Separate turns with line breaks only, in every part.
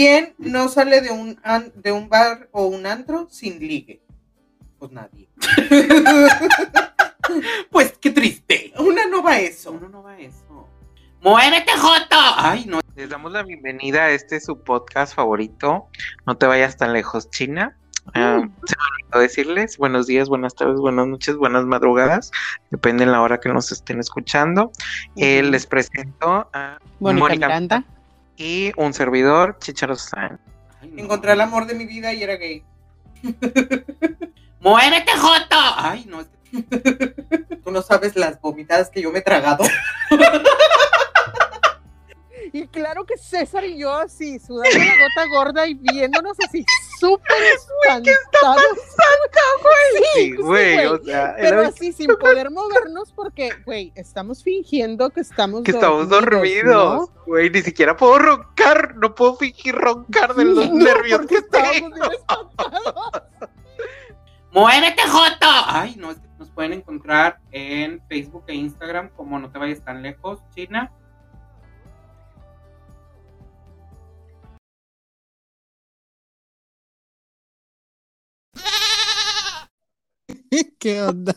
¿Quién no sale de un, an- de un bar o un antro sin ligue? Pues nadie.
Pues qué triste.
Una no va a eso.
Uno no va a eso. ¡Muévete, Joto! Ay, no.
Les damos la bienvenida a este su podcast favorito. No te vayas tan lejos, China. Ah, se me olvidó decirles buenos días, buenas tardes, buenas noches, buenas madrugadas. Depende de la hora que nos estén escuchando. Eh, les presento a
Mónica Miranda.
Y un servidor, Chicharo San.
Ay, no.
Encontré el amor de mi vida y era gay.
¡Muévete, Joto! Ay, no.
Tú no sabes las vomitadas que yo me he tragado.
Y claro que César y yo así, sudando la gota gorda y viéndonos así súper espantados.
Sí, güey,
güey.
o sea,
Pero
era-
así sin poder movernos porque, güey, estamos fingiendo que estamos
que estamos dormidos, güey, ni siquiera puedo roncar, no puedo fingir roncar de los
No,
nervios que tengo.
¡Muévete, Joto! Ay, no. es que Nos pueden encontrar en Facebook e Instagram como No Te Vayas Tan Lejos, China.
¿Qué onda?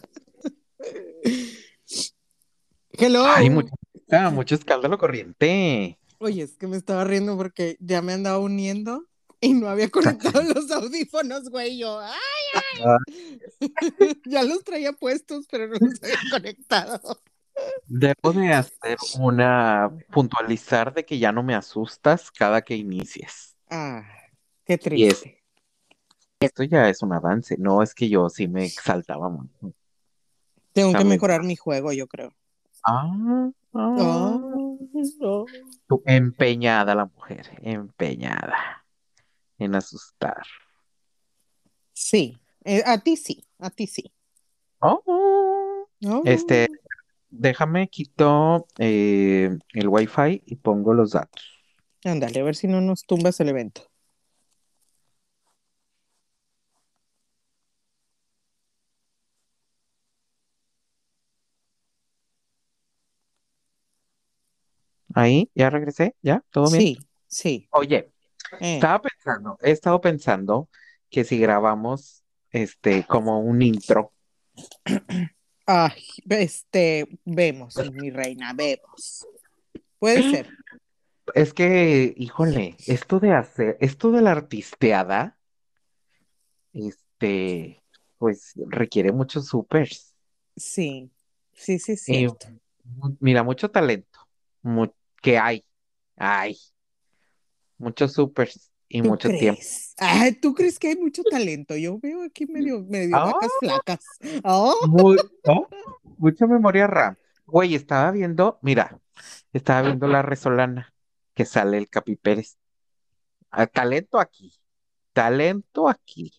Hello.
Ay, mucho, ah, mucho escándalo corriente.
Oye, es que me estaba riendo porque ya me andaba uniendo y no había conectado los audífonos, güey. Yo, ¡ay, ay! ya los traía puestos, pero no los había conectado.
Debo de hacer una puntualizar de que ya no me asustas cada que inicies.
Ah, qué triste.
Esto ya es un avance, no es que yo sí me exaltaba mucho.
Tengo que mejorar mi juego, yo creo.
Ah, ah.
No.
Tú- Empeñada la mujer, empeñada en asustar.
Sí, eh, a ti sí, a ti sí.
Oh.
Oh.
Este, déjame quito eh, el wifi y pongo los datos.
Ándale, a ver si no nos tumbas el evento.
Ahí, ya regresé, ya, todo bien.
Sí, sí.
Oye,
eh.
estaba pensando, he estado pensando que si grabamos este como un intro,
Ay, este, vemos, mi reina, vemos. Puede ser.
es que, híjole, esto de hacer, esto de la artisteada, este, pues requiere muchos supers.
Sí, sí, sí,
mu- mira, mucho talento, mu- que hay, hay, muchos supers y
¿Tú
mucho tiempo.
Ay, ¿tú crees que hay mucho talento? Yo veo aquí medio, medio
Ah.
vacas flacas. Oh,
Mu- ¿no? Mucha memoria RAM. Güey, estaba viendo, mira, estaba viendo la resolana que sale el Capi Pérez. Ah, talento aquí, talento aquí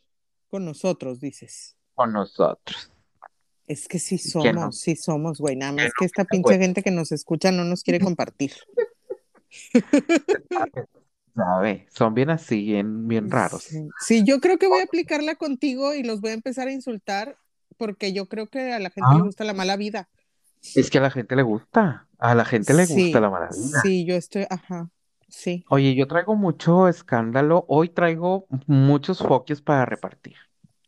con nosotros, dices.
con nosotros.
Es que sí
no.
somos, sí somos, güey. Nada más que esta pinche gente que nos escucha no nos quiere compartir.
¿Sabe? Son bien así, bien, bien raros.
Sí. Sí, yo creo que voy a aplicarla contigo y los voy a empezar a insultar porque yo creo que a la gente le
Ah.
gusta la mala vida.
Es que a la gente le gusta, a la gente le
Sí,
gusta la maravilla.
Sí, yo estoy, ajá, sí.
Oye, yo traigo mucho escándalo, hoy traigo muchos focos para repartir.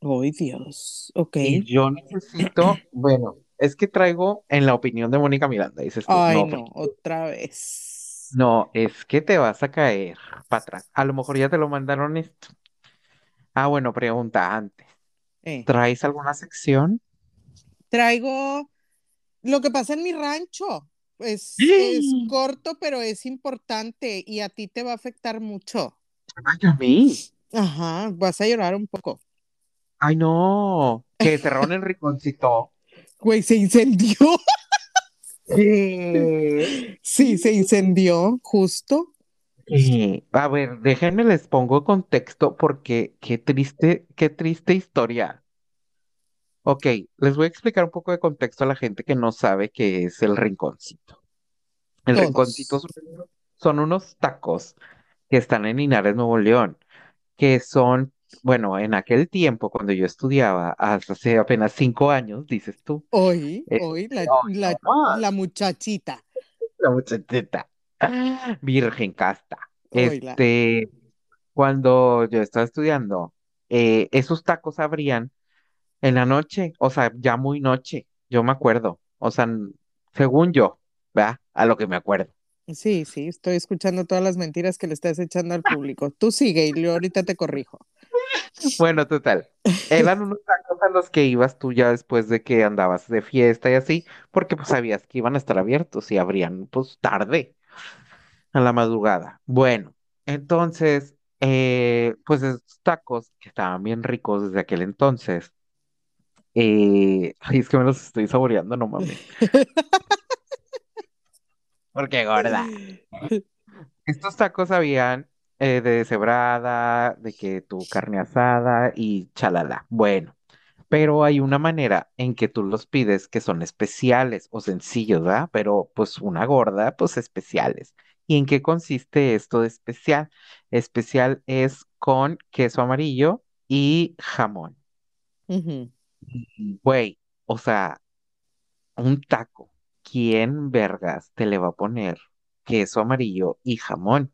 Ay, Dios. Ok.
Y yo necesito, bueno, es que traigo en la opinión de Mónica Miranda, dices tú,
Ay,
no,
otra vez.
no, es que te vas a caer para atrás. A lo mejor ya te lo mandaron esto. Ah, bueno, pregunta antes.
Eh,
¿Traes alguna sección?
traigo lo que pasa en mi rancho. Es,
Sí.
es corto, pero es importante y a ti te va a afectar mucho.
Ay, a mí.
Ajá, vas a llorar un poco.
Ay, no. Que cerraron el rinconcito.
Güey, se incendió.
Sí.
Sí, se incendió, justo.
A ver, déjenme les pongo contexto porque qué triste, qué triste historia. Ok, les voy a explicar un poco de contexto a la gente que no sabe qué es el rinconcito. El
Todos.
rinconcito son, son unos tacos que están en Linares, Nuevo León, que son, bueno, en aquel tiempo cuando yo estudiaba, hasta hace apenas cinco años, dices tú,
Hoy,
Eh,
hoy, la, la, muchachita.
la muchachita, virgen casta. Este, cuando yo estaba estudiando, eh, esos tacos abrían en la noche, o sea, ya muy noche, yo me acuerdo, o sea, según yo, ¿verdad? A lo que me acuerdo.
Sí, sí, estoy escuchando todas las mentiras que le estás echando al público. Tú sigue y yo ahorita te corrijo.
Bueno, total, eran unos tacos a los que ibas tú ya después de que andabas de fiesta y así, porque pues sabías que iban a estar abiertos y abrían pues tarde, a la madrugada. Bueno, entonces, eh, pues esos tacos que estaban bien ricos desde aquel entonces, eh, ay, es que me los estoy saboreando, no mames. Porque gorda. Estos tacos habían eh, de deshebrada, de que tu carne asada y chalala. Bueno, pero hay una manera en que tú los pides que son especiales o sencillos, ¿verdad? Pero pues una gorda, pues especiales. ¿Y en qué consiste esto de especial? Especial es con queso amarillo y jamón. Güey, o sea, un taco. ¿Quién vergas te le va a poner queso amarillo y jamón?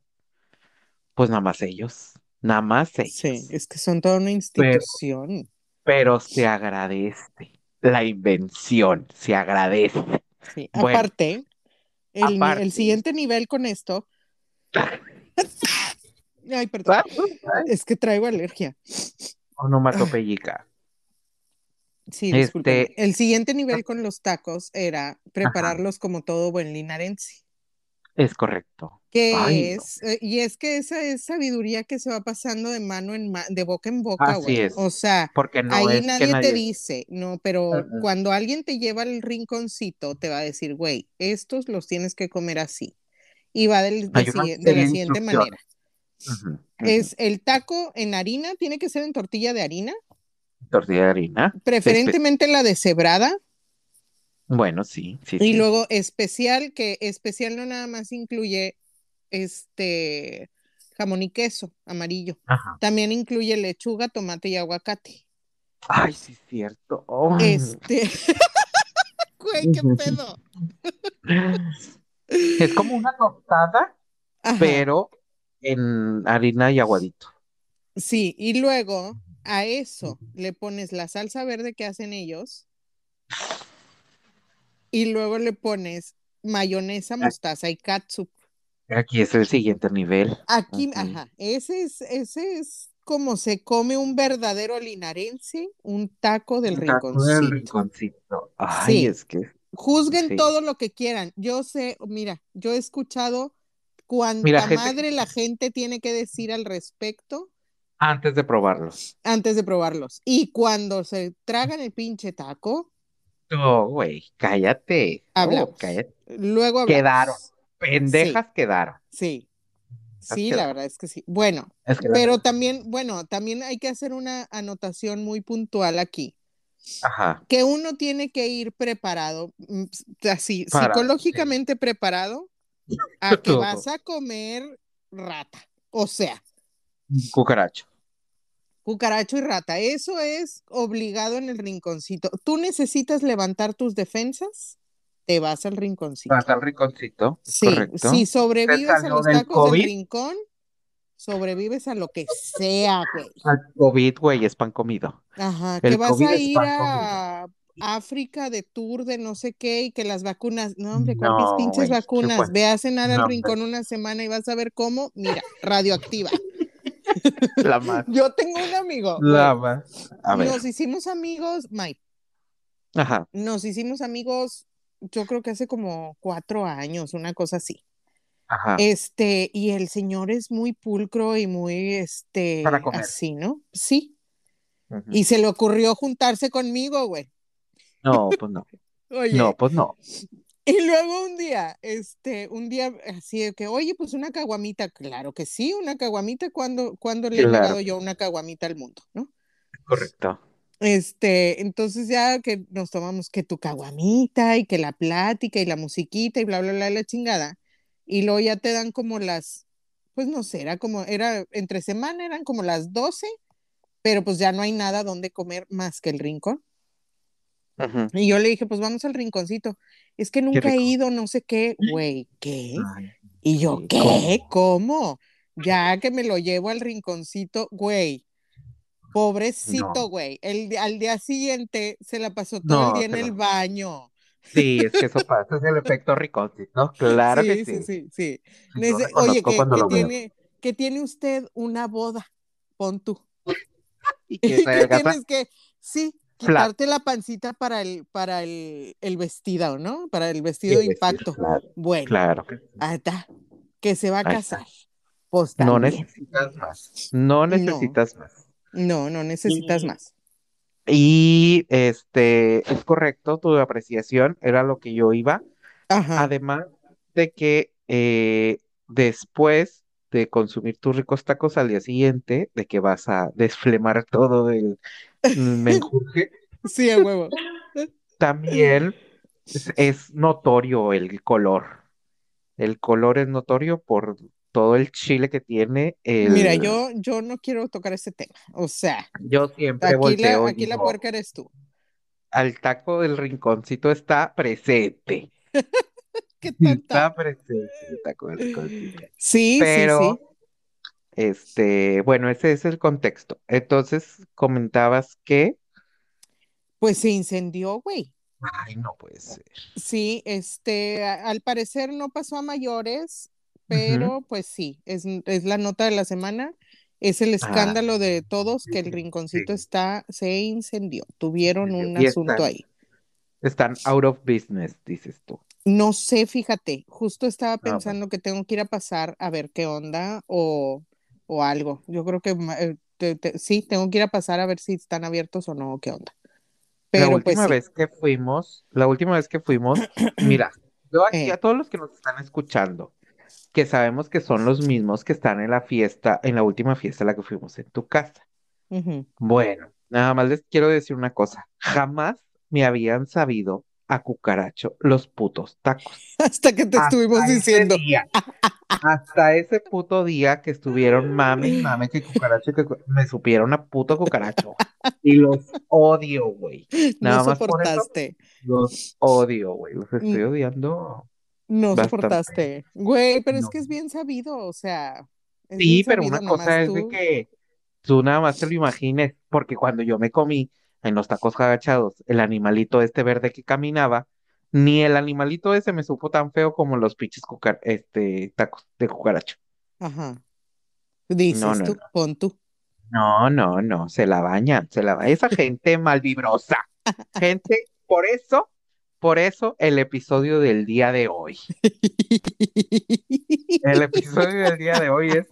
Pues nada más ellos, nada más
Sí,
ellos.
es que son toda una institución.
pero se agradece la invención, se agradece.
Sí,
Bueno,
aparte, el, siguiente nivel con esto, ay, perdón, es que traigo alergia. Ah,
onomatopeyica.
Sí.
Este,
El siguiente nivel con los tacos era
ajá,
prepararlos como todo buen linarense.
es correcto.
Que
Ay, no.
es, eh, y es que esa es sabiduría que se va pasando de mano en de boca en boca,
Así
güey.
es,
O sea,
porque no
ahí nadie te dice, no, pero cuando alguien te lleva al rinconcito, te va a decir, güey, estos los tienes que comer así. Y va del- de, de la siguiente manera. Es el taco en harina, tiene que ser en tortilla de harina,
Tortilla de harina. de espe-
preferentemente la deshebrada,
Bueno, sí, sí,
y
sí.
luego especial, que especial no nada más incluye este jamón y queso amarillo.
Ajá.
También incluye lechuga, tomate y aguacate.
Ay, sí, es cierto.
Este, güey, qué pedo.
Es como una tostada,
Ajá,
pero en harina y aguadito.
sí, y luego a eso le pones la salsa verde que hacen ellos y luego le pones mayonesa, mostaza y catsup.
Aquí es el siguiente nivel.
Aquí, ajá, ese es, ese es como se come un verdadero linarense, un taco del
Un taco del
rinconcito.
rinconcito. Ay,
Sí,
es que
juzguen
sí.
todo lo que quieran. Yo sé, mira, yo he escuchado
Mira,
cuánta
gente,
madre la gente tiene que decir al respecto
antes de probarlos.
antes de probarlos. Y cuando se tragan el pinche taco,
No, güey, cállate. Oh,
hablamos.
cállate.
Luego
Quedaron.
Hablamos. Sí,
Pendejas quedaron.
sí,
Pendejas
sí, la verdad es que sí. Bueno,
Es que la
pero
verdad.
también, bueno, también hay que hacer una anotación muy puntual aquí.
Ajá.
que uno tiene que ir preparado, mm, así,
Para, sí.
psicológicamente preparado a que vas a comer rata. O sea,
Cucaracho.
cucaracho y rata. Eso es obligado en el rinconcito. Tú necesitas levantar tus defensas, te vas al rinconcito.
Vas al rinconcito.
Sí,
Correcto.
si
¿Te
sobrevives a los
del
tacos del
COVID?
rincón, sobrevives a lo que sea, güey.
Al COVID, güey, es pan comido.
Ajá, que vas
COVID
a ir a África de tour de no sé qué y que las vacunas, no hombre, ¿cuáles
No,
pinches
güey,
vacunas?
bueno.
Ve a cenar al
No,
rincón una semana y vas a ver cómo, mira, radioactiva.
La más.
Yo tengo un amigo,
La más. A ver.
nos hicimos amigos, Mike,
Ajá.
nos hicimos amigos, yo creo que hace como cuatro años, una cosa así.
Ajá.
Este, y el señor es muy pulcro y muy, este,
Para comer.
así, ¿no? Sí. Y se le ocurrió juntarse conmigo, güey.
No, pues no.
Oye,
No, pues no.
Y luego un día, este, un día así de que, oye, pues una caguamita, claro que sí, una caguamita, cuando, cuando le he llevado yo una caguamita al mundo, ¿no?
Correcto.
Este, entonces ya que nos tomamos que tu caguamita y que la plática y la musiquita y bla, bla, bla, la chingada, y luego ya te dan como las, pues no sé, era como, era entre semana, eran como las 12, pero pues ya no hay nada donde comer más que el rincón. Y yo le dije, pues vamos al rinconcito. Es que nunca he ido, no sé qué, güey, ¿qué?
Ay,
Y yo, ¿qué? ¿Cómo? Ya que me lo llevo al rinconcito, güey. Pobrecito,
No.
güey. El, di- al día siguiente se la pasó todo
No,
el día en el baño.
Sí, es que eso pasa, es el efecto ricocito, claro que
sí, sí,
sí.
sí, sí.
Sí,
Nece-
lo
Oye, que, que tiene, que tiene usted una boda, pon tú.
Y que
que
traiga
tienes que, sí, quitarte la pancita para el, para el, el vestido, ¿no? Para el vestido de impacto.
Claro,
Bueno,
claro.
ahí está. Que se va a
Ahí
casar. Pues
No necesitas más. No necesitas más.
No, no necesitas
Y-
más.
Y este es correcto, tu apreciación era lo que yo iba.
Ajá.
Además de que eh, después de consumir tus ricos tacos al día siguiente, de que vas a desflemar todo el menjurje,
Sí, a huevo.
también es, es notorio el color. El color es notorio por todo el chile que tiene. El...
Mira, yo, yo no quiero tocar ese tema. O sea,
Yo siempre
aquí
volteo
la, aquí la puerca eres tú.
al taco del rinconcito está presente.
¿Qué?
Está presente el taco del rinconcito.
Sí,
Pero,
sí, sí.
este, bueno, ese es el contexto. Entonces, comentabas que,
Pues se incendió, güey.
ay, no puede ser.
Sí, este, al parecer no pasó a mayores, pero pues sí, es, es la nota de la semana. Es el escándalo de todos que el
sí,
rinconcito
Ah. sí.
está, se incendió. Tuvieron un asunto
están-
ahí.
Están out of business, dices tú.
No sé, fíjate, justo estaba
bueno.
pensando que tengo que ir a pasar a ver qué onda o, o algo. Yo creo que eh, te- te- sí, tengo que ir a pasar a ver si están abiertos o no, o qué onda.
La
Pero pues
última
sí.
vez que fuimos, la última vez que fuimos, mira, yo aquí
Eh.
a todos los que nos están escuchando, que sabemos que son los mismos que están en la fiesta, en la última fiesta a la que fuimos en tu casa. Bueno, nada más les quiero decir una cosa, jamás me habían sabido a cucaracho los putos tacos.
Hasta que te
Hasta
estuvimos diciendo.
día, hasta ese puto día que estuvieron mame y mame que cucaracho, que me supieron a puto cucaracho. Y los odio, güey.
No
Nada más por eso
soportaste,
los odio, güey. Los estoy
Mm.
odiando.
No
Bastante.
soportaste. Güey, pero es que es bien sabido, o sea,
Sí, pero
sabido,
una cosa es de que tú nada más te lo imagines, porque cuando yo me comí en los tacos agachados el animalito este verde que caminaba, ni el animalito ese me supo tan feo como los pinches cucar este, tacos de cucaracho.
Ajá. Dices
No, no,
tú, pon tú.
No, no, no, se la bañan, se la baña esa gente malvibrosa. Gente, por eso, por eso el episodio del día de hoy. El episodio del día de hoy es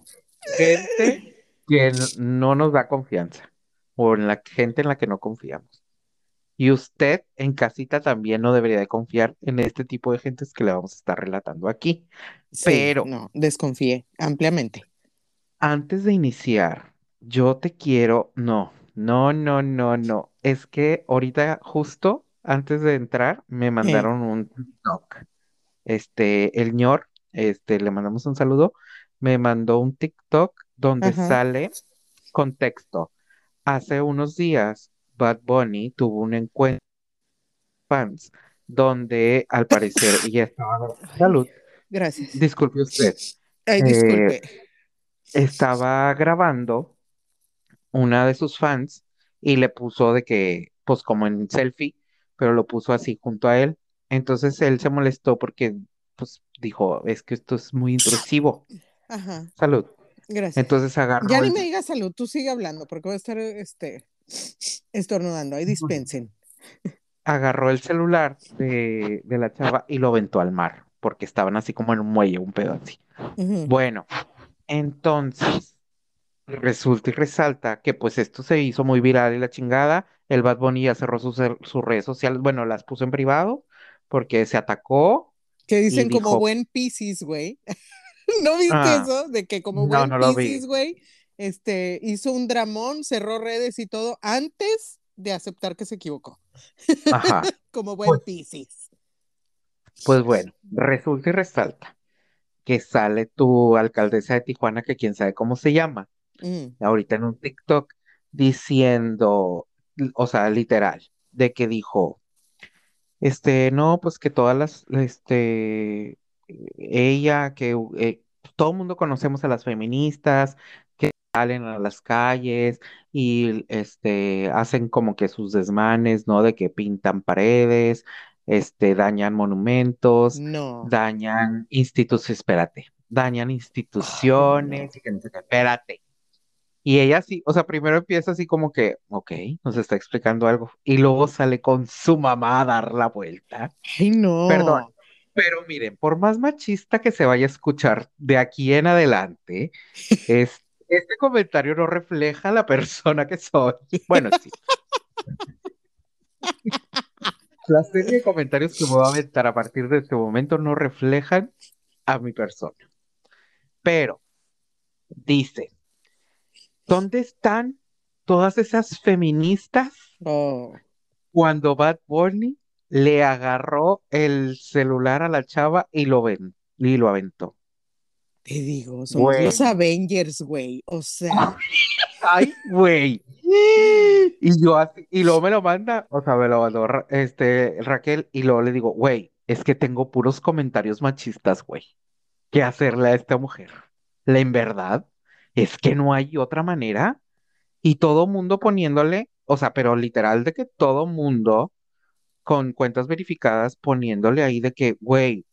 gente que no nos da confianza o en la gente en la que no confiamos. Y usted en casita también no debería de confiar en este tipo de gentes que le vamos a estar relatando aquí.
Sí,
Pero-
no, desconfié ampliamente.
Antes de iniciar, yo te quiero, no, no, no, no, no. Es que ahorita justo antes de entrar me mandaron un TikTok. Este, el ñor, este, le mandamos un saludo, me mandó un TikTok donde
Ajá.
sale contexto. Hace unos días, Bad Bunny tuvo un encuentro con fans donde al parecer ella estaba, salud,
Gracias.
disculpe usted,
Ay,
eh,
disculpe.
estaba grabando una de sus fans y le puso de que, pues como en selfie, pero lo puso así junto a él. Entonces él se molestó porque, pues dijo, es que esto es muy intrusivo.
Ajá,
Salud.
gracias.
Entonces agarró
Ya ni me digas salud, tú sigue hablando porque voy a estar este estornudando. Ahí dispensen.
agarró el celular de, de la chava y lo aventó al mar, porque estaban así como en un muelle, un pedo así. Bueno, entonces resulta y resalta que pues esto se hizo muy viral y la chingada. El Bad Bunny ya cerró sus, sus redes sociales, bueno, las puso en privado porque se atacó.
Que dicen como buen Piscis, güey. ¿No viste
Ah,
eso? De que como buen
no.
Piscis, güey, este, hizo un dramón, cerró redes y todo antes de aceptar que se equivocó.
Ajá.
Como buen
Pues-
Piscis.
Pues bueno, resulta y resalta que sale tu alcaldesa de Tijuana, que quién sabe cómo se llama,
Mm,
ahorita en un TikTok, diciendo, o sea, literal, de que dijo, este, no, pues que todas las, este, ella, que, eh, todo el mundo conocemos a las feministas que salen a las calles y este hacen como que sus desmanes, ¿no? De que pintan paredes, este dañan monumentos,
No.
dañan instituciones, espérate, dañan instituciones y que no sé qué, espérate. Y ella sí, o sea, primero empieza así como que, ok, nos está explicando algo, y luego sale con su mamá a dar la vuelta.
Ay, no.
Perdón. Pero miren, por más machista que se vaya a escuchar de aquí en adelante, es, este comentario no refleja la persona que soy. Bueno, sí. La serie de comentarios que me voy a aventar a partir de este momento no reflejan a mi persona. Pero, dice, ¿dónde están todas esas feministas
Oh,
cuando Bad Bunny le agarró el celular a la chava y lo ven, y lo aventó?
te digo, somos
Güey.
los Avengers, güey. O sea,
Ay, güey. Y yo así, y luego me lo manda, o sea, me lo mandó este, Raquel, y luego le digo, güey, es que tengo puros comentarios machistas, güey. ¿Qué hacerle a esta mujer? La en verdad es que no hay otra manera. Y todo mundo poniéndole, o sea, pero literal de que todo mundo con cuentas verificadas poniéndole ahí de que, güey,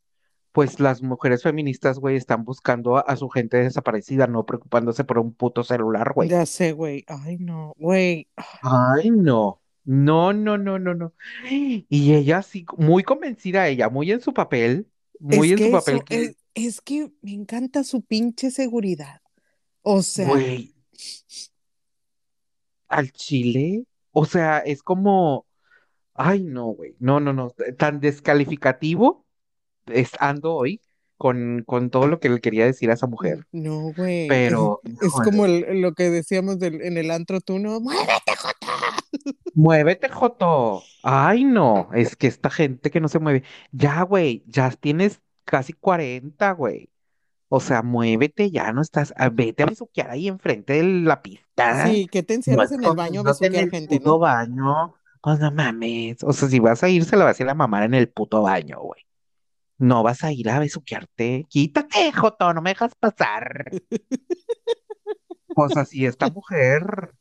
pues las mujeres feministas, güey, están buscando a, a su gente desaparecida, no preocupándose por un puto celular, güey.
ya sé, güey. Ay, no, güey.
Ay, no. No, no, no, no, no. Y ella sí, muy convencida ella, muy en su papel, muy
Es
en
que
su papel
eso,
que,
es, es que me encanta su pinche seguridad. O sea,
güey, al chile, o sea, es como, ay, no, güey, no, no, no, tan descalificativo es ando hoy con, con todo lo que le quería decir a esa mujer.
no, güey.
Pero,
Es como el- lo que decíamos del- en el antro, tú no, muévete, Jota.
muévete, Joto. Ay, no, es que esta gente que no se mueve, ya, güey, ya tienes casi 40, güey. O sea, muévete, ya no estás, ah, vete a besuquear ahí enfrente de la pista.
Sí, que te
No
encierras en el baño a besuquear
el
gente,
puto
¿no?
baño. Pues no mames. O sea, si vas a ir, se la vas a ir a mamar en el puto baño, güey. No vas a ir a besuquearte. Quítate, Joto, no me dejas pasar. Pues así, esta mujer,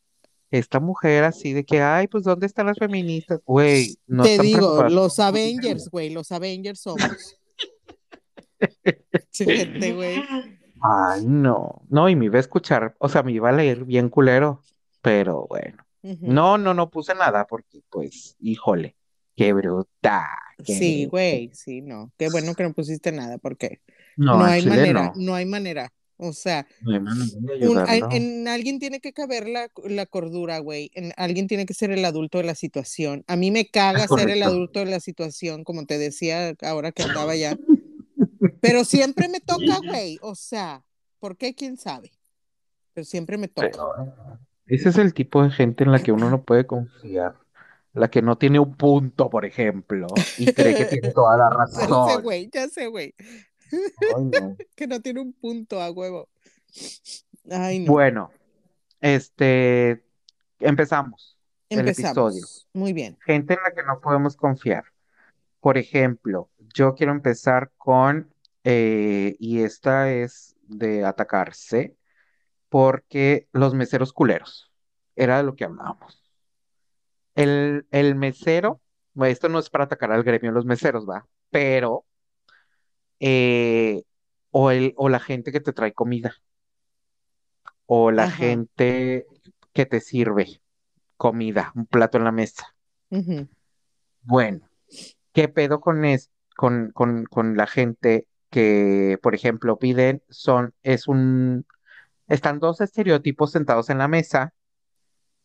esta mujer así de que, ay, pues ¿dónde están las feministas? Güey, no
Te
están
digo, los Avengers, güey, los Avengers somos. Chéjate, güey.
Ay, no. No, y me iba a escuchar, o sea, me iba a leer bien culero, pero bueno.
Ujú.
No, no, no puse nada porque, pues, híjole, qué bruta, qué
Sí, güey, sí, no. Qué bueno que no pusiste nada, porque
No,
no hay
chile
manera,
no.
no hay manera. O sea,
No hay manera de
un- en, en alguien tiene que caber la, la cordura, güey. En alguien tiene que ser el adulto de la situación. A mí me caga ser el adulto de la situación, como te decía ahora que andaba ya. Pero siempre me toca, güey. O sea, ¿por qué? ¿Quién sabe? Pero siempre me toca.
Pero ese es el tipo de gente en la que uno no puede confiar. La que no tiene un punto, por ejemplo, y cree que tiene toda la
Ya sé,
razón.
güey, ya sé, güey.
No.
Que no tiene un punto a huevo. Ay, no.
Bueno, este, empezamos el episodio.
Empezamos. Muy bien.
Gente en la que no podemos confiar. Por ejemplo, yo quiero empezar con, eh, y esta es de atacarse, porque los meseros culeros, era de lo que hablábamos. El, el mesero, bueno, esto no es para atacar al gremio de los meseros, va, pero, eh, o, el, o la gente que te trae comida, o la
Ajá.
gente que te sirve comida, un plato en la mesa. Bueno, ¿qué pedo con, es, con, con, con la gente que, por ejemplo, piden, son, es un, están dos estereotipos sentados en la mesa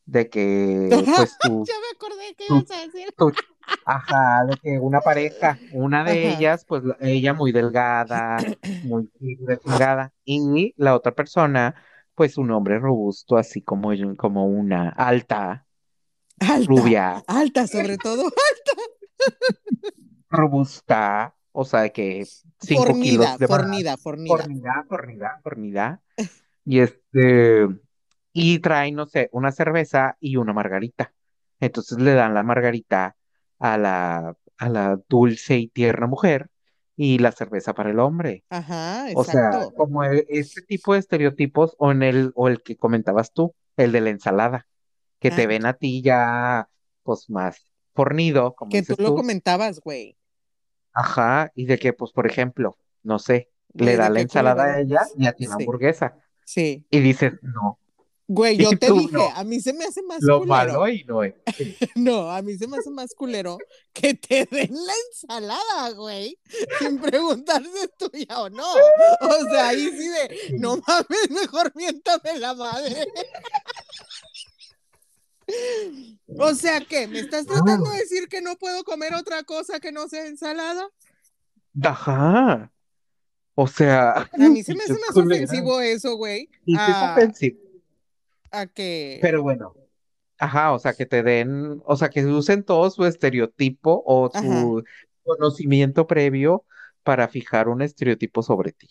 de que, pues tú,
Ya me acordé que ibas a decir.
tú, ajá, de que una pareja, una de
Ajá.
ellas, pues la- ella muy delgada, muy fit, de chingada, y la otra persona, pues un hombre robusto, así como, como una alta,
Alta,
rubia,
alta sobre todo.
robusta, o sea, que cinco
Fornida,
kilos de
fornida, fornida.
fornida, fornida, fornida, y este, y trae, no sé, una cerveza y una margarita. Entonces le dan la margarita a la, a la dulce y tierna mujer, y la cerveza para el hombre.
Ajá,
O sea,
exacto.
como e- este tipo de estereotipos o en el o el que comentabas tú, el de la ensalada, que te
Ah.
ven a ti ya pues más fornido, como
que tú lo
tú.
comentabas, güey.
Ajá, y de que pues por ejemplo, no sé, le da la ensalada a ella y a ti la
Sí.
hamburguesa.
Sí.
Y dices, "No,
Güey, yo te dije,
no.
a mí se me hace más
lo
culero.
malo y no es." Sí.
No, a mí se me hace más culero que te den la ensalada, güey, sin preguntar si es tuya o no. O sea, ahí sí de, no mames, mejor miéntame la madre. O sea, ¿qué? ¿Me estás tratando de decir que no puedo comer otra cosa que no sea ensalada?
Ajá. O sea,
A mí se me hace más ofensivo eso, güey,
Sí, sí es
a,
ofensivo.
a que...
Pero bueno. Ajá, o sea, que te den, o sea, que usen todo su estereotipo o su conocimiento previo para fijar un estereotipo sobre ti.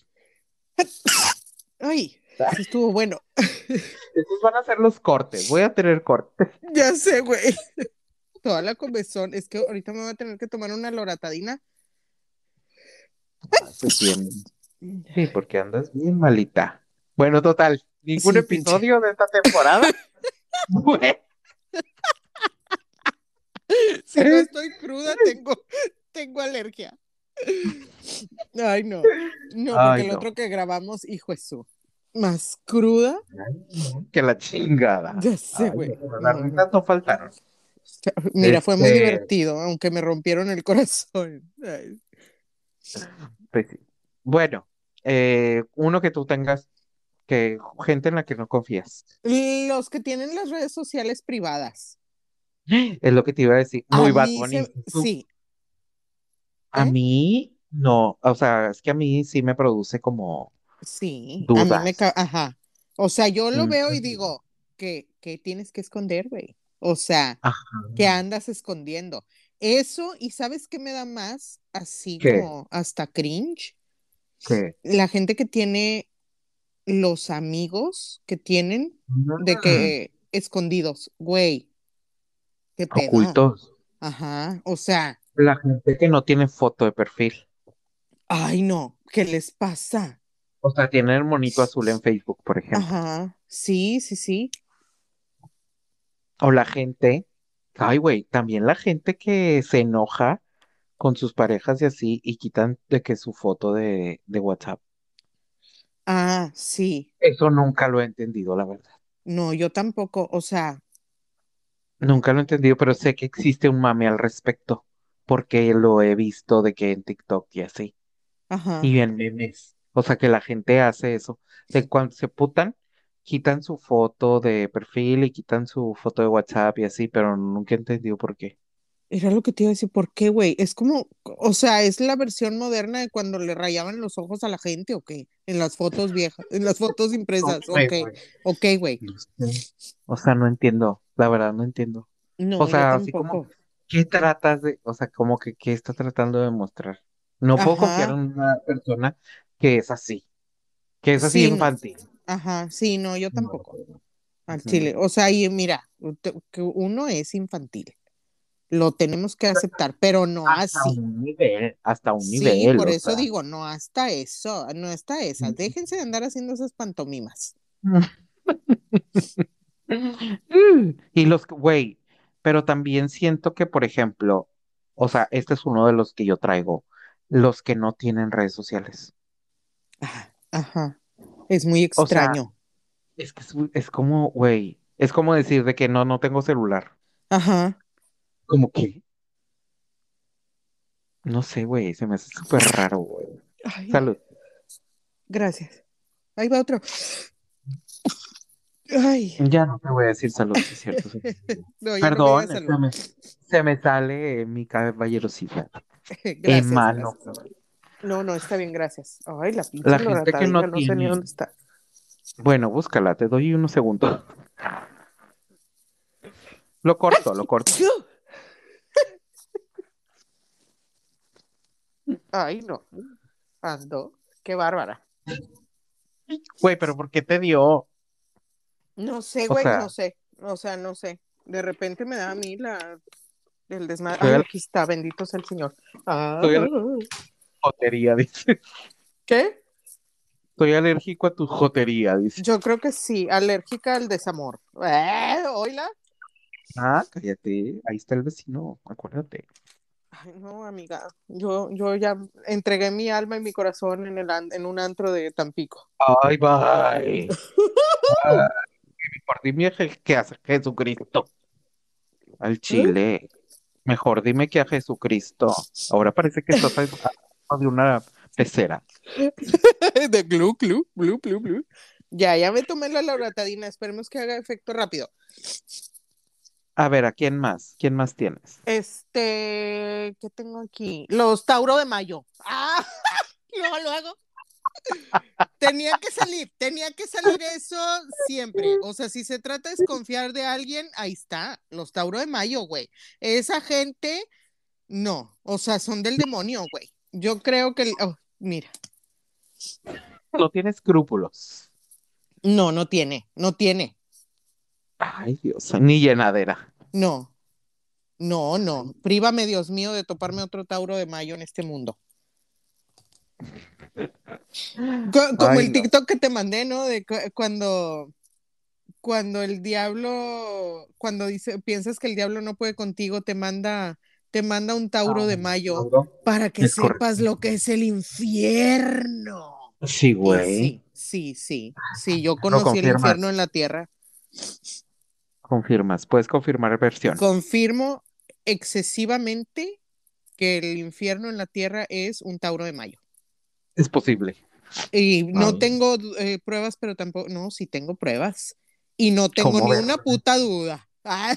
Ay, sí estuvo bueno.
Esos van a ser los cortes. Voy a tener cortes.
Ya sé, güey. Toda la comezón. Es que ahorita me voy a tener que tomar una loratadina.
Pues bien. Sí, porque andas bien malita. Bueno, total, ningún
Sí,
episodio de esta temporada.
Si no estoy cruda, tengo, tengo alergia. Ay, no. No, porque
Ay,
el otro que grabamos, hijo Jesús, más cruda.
que la chingada.
Ya sé, güey.
las
No,
risas no faltaron.
Mira, fue muy
Este-
divertido, aunque me rompieron el corazón. Ay.
Pues sí. Bueno, eh, uno que tú tengas que gente en la que no confías.
Los que tienen las redes sociales privadas.
Es lo que te iba a decir. Muy
a
Bad
mí
Bunny.
se-
Tú-
sí,
A
¿Eh?
mí no, o sea, es que a mí sí me produce como
sí. A mí me
dudas.
ca- Ajá. O sea, yo lo veo y digo, que ¿qué tienes que esconder, güey? O sea,
Ajá.
que andas escondiendo. Eso, y ¿sabes qué me da más? Así
¿Qué?
como hasta cringe. La gente que tiene los amigos que tienen de que escondidos, güey. ¿Qué pedo?
ocultos.
Ajá. O sea,
La gente que no tiene foto de perfil.
ay no, ¿qué les pasa?
O sea, tiene el monito azul en Facebook, por ejemplo.
Ajá. Sí, sí, sí.
O la gente, ay, güey, también la gente que se enoja con sus parejas y así y quitan de que su foto de, de WhatsApp.
Ah, sí.
Eso nunca lo he entendido, la verdad.
No, yo tampoco. O sea,
Nunca lo he entendido, pero sé que existe un mame al respecto, porque lo he visto de que en TikTok y así,
ajá.
y en memes. O sea, que la gente hace eso. De cuando se putan, quitan su foto de perfil y quitan su foto de WhatsApp y así, pero nunca he entendido por qué.
Era lo que te iba a decir, ¿por qué, güey? Es como, o sea, es la versión moderna de cuando le rayaban los ojos a la gente, ¿o qué? En las fotos viejas, en las fotos impresas, ok,
güey. O sea, no entiendo, la verdad no entiendo.
No,
O sea,
yo
así como-. ¿Qué tratas de, o sea, como que qué está tratando de mostrar? No puedo
Ajá.
confiar en una persona que es así, que es así
Sí, no.
infantil.
Ajá, sí, no, yo tampoco. Al chile. O sea, y mira, que uno es infantil. Lo tenemos que aceptar, pero no
Hasta
así.
un nivel, hasta un
Sí,
nivel.
por
o
eso
sea.
digo, no hasta eso, no hasta.
Ujú.
Déjense de andar haciendo esas pantomimas.
Y los, güey, pero también siento que, por ejemplo, o sea, este es uno de los que yo traigo, los que no tienen redes sociales.
Ajá, ajá. Es muy
O sea,
extraño.
Es que es, es como, güey, es como decir de que no, no tengo celular.
Ajá.
Como que, no sé, güey, se me hace súper raro, güey. Salud.
gracias. Ahí va otro. Ay,
Ya no te voy a decir salud, es cierto. sí.
no,
Perdón, se me, se me sale mi caballerosidad
Gracias,
en mano.
gracias. No, no, está bien, gracias. Ay, la pinche
La gente que no
no sé ni
tiene-
dónde está.
Bueno, búscala, te doy unos segundos. Lo corto, lo corto.
Ay, no. Ando. Qué bárbara.
Güey, pero ¿por qué te dio?
No sé,
O
güey,
sea-
no sé. O sea, no sé. De repente me da a mí la el desmadre. Ay, aquí está, bendito sea el Señor. Ah,
el- jotería, dice.
¿Qué?
Estoy alérgico a tu jotería, dice.
Yo creo que sí, alérgica al desamor. ¿Eh? ¿Oíla?
Ah, cállate. Ahí está el vecino, acuérdate.
Ay, no, amiga. Yo, yo ya entregué mi alma y mi corazón en, el, en un antro de Tampico.
Ay, bye. Ay, mejor dime que- a Jesucristo. Al chile. Mejor dime que a Jesucristo. Ahora parece que estás de una pecera.
De glu, glu, glu, glu, glu. Ya, ya me tomé la lauratadina. Esperemos que haga efecto rápido.
A ver, ¿a quién más? ¿Quién más tienes?
Este, ¿qué tengo aquí? Los Tauro de Mayo. Ah, luego, luego. Tenía que salir, tenía que salir eso siempre. O sea, si se trata de desconfiar de alguien, ahí está, los Tauro de Mayo, güey. Esa gente, no, o sea, son del demonio, güey. Yo creo que, el- oh, mira,
No tiene escrúpulos.
no, no tiene, no tiene,
Ay, Dios, ni llenadera.
no, no, no. Prívame, Dios mío, de toparme otro Tauro de Mayo en este mundo. Co- Como
Ay,
el
no.
TikTok que te mandé, ¿no? De cu- cuando, cuando el diablo, cuando dice, piensas que el diablo no puede contigo, te manda, te manda un Tauro de Mayo para que
Es
sepas
correcto.
lo que es el infierno.
Sí, güey.
sí, sí, sí, sí, yo conocí el infierno en la tierra.
Confirmas. Puedes confirmar versión.
Confirmo excesivamente que el infierno en la tierra es un Tauro de Mayo.
Es posible.
Y no
Ay.
tengo eh, pruebas, pero tampoco, no, sí tengo pruebas. Y no tengo
¿Cómo
ni
ves?
una puta duda. Ah,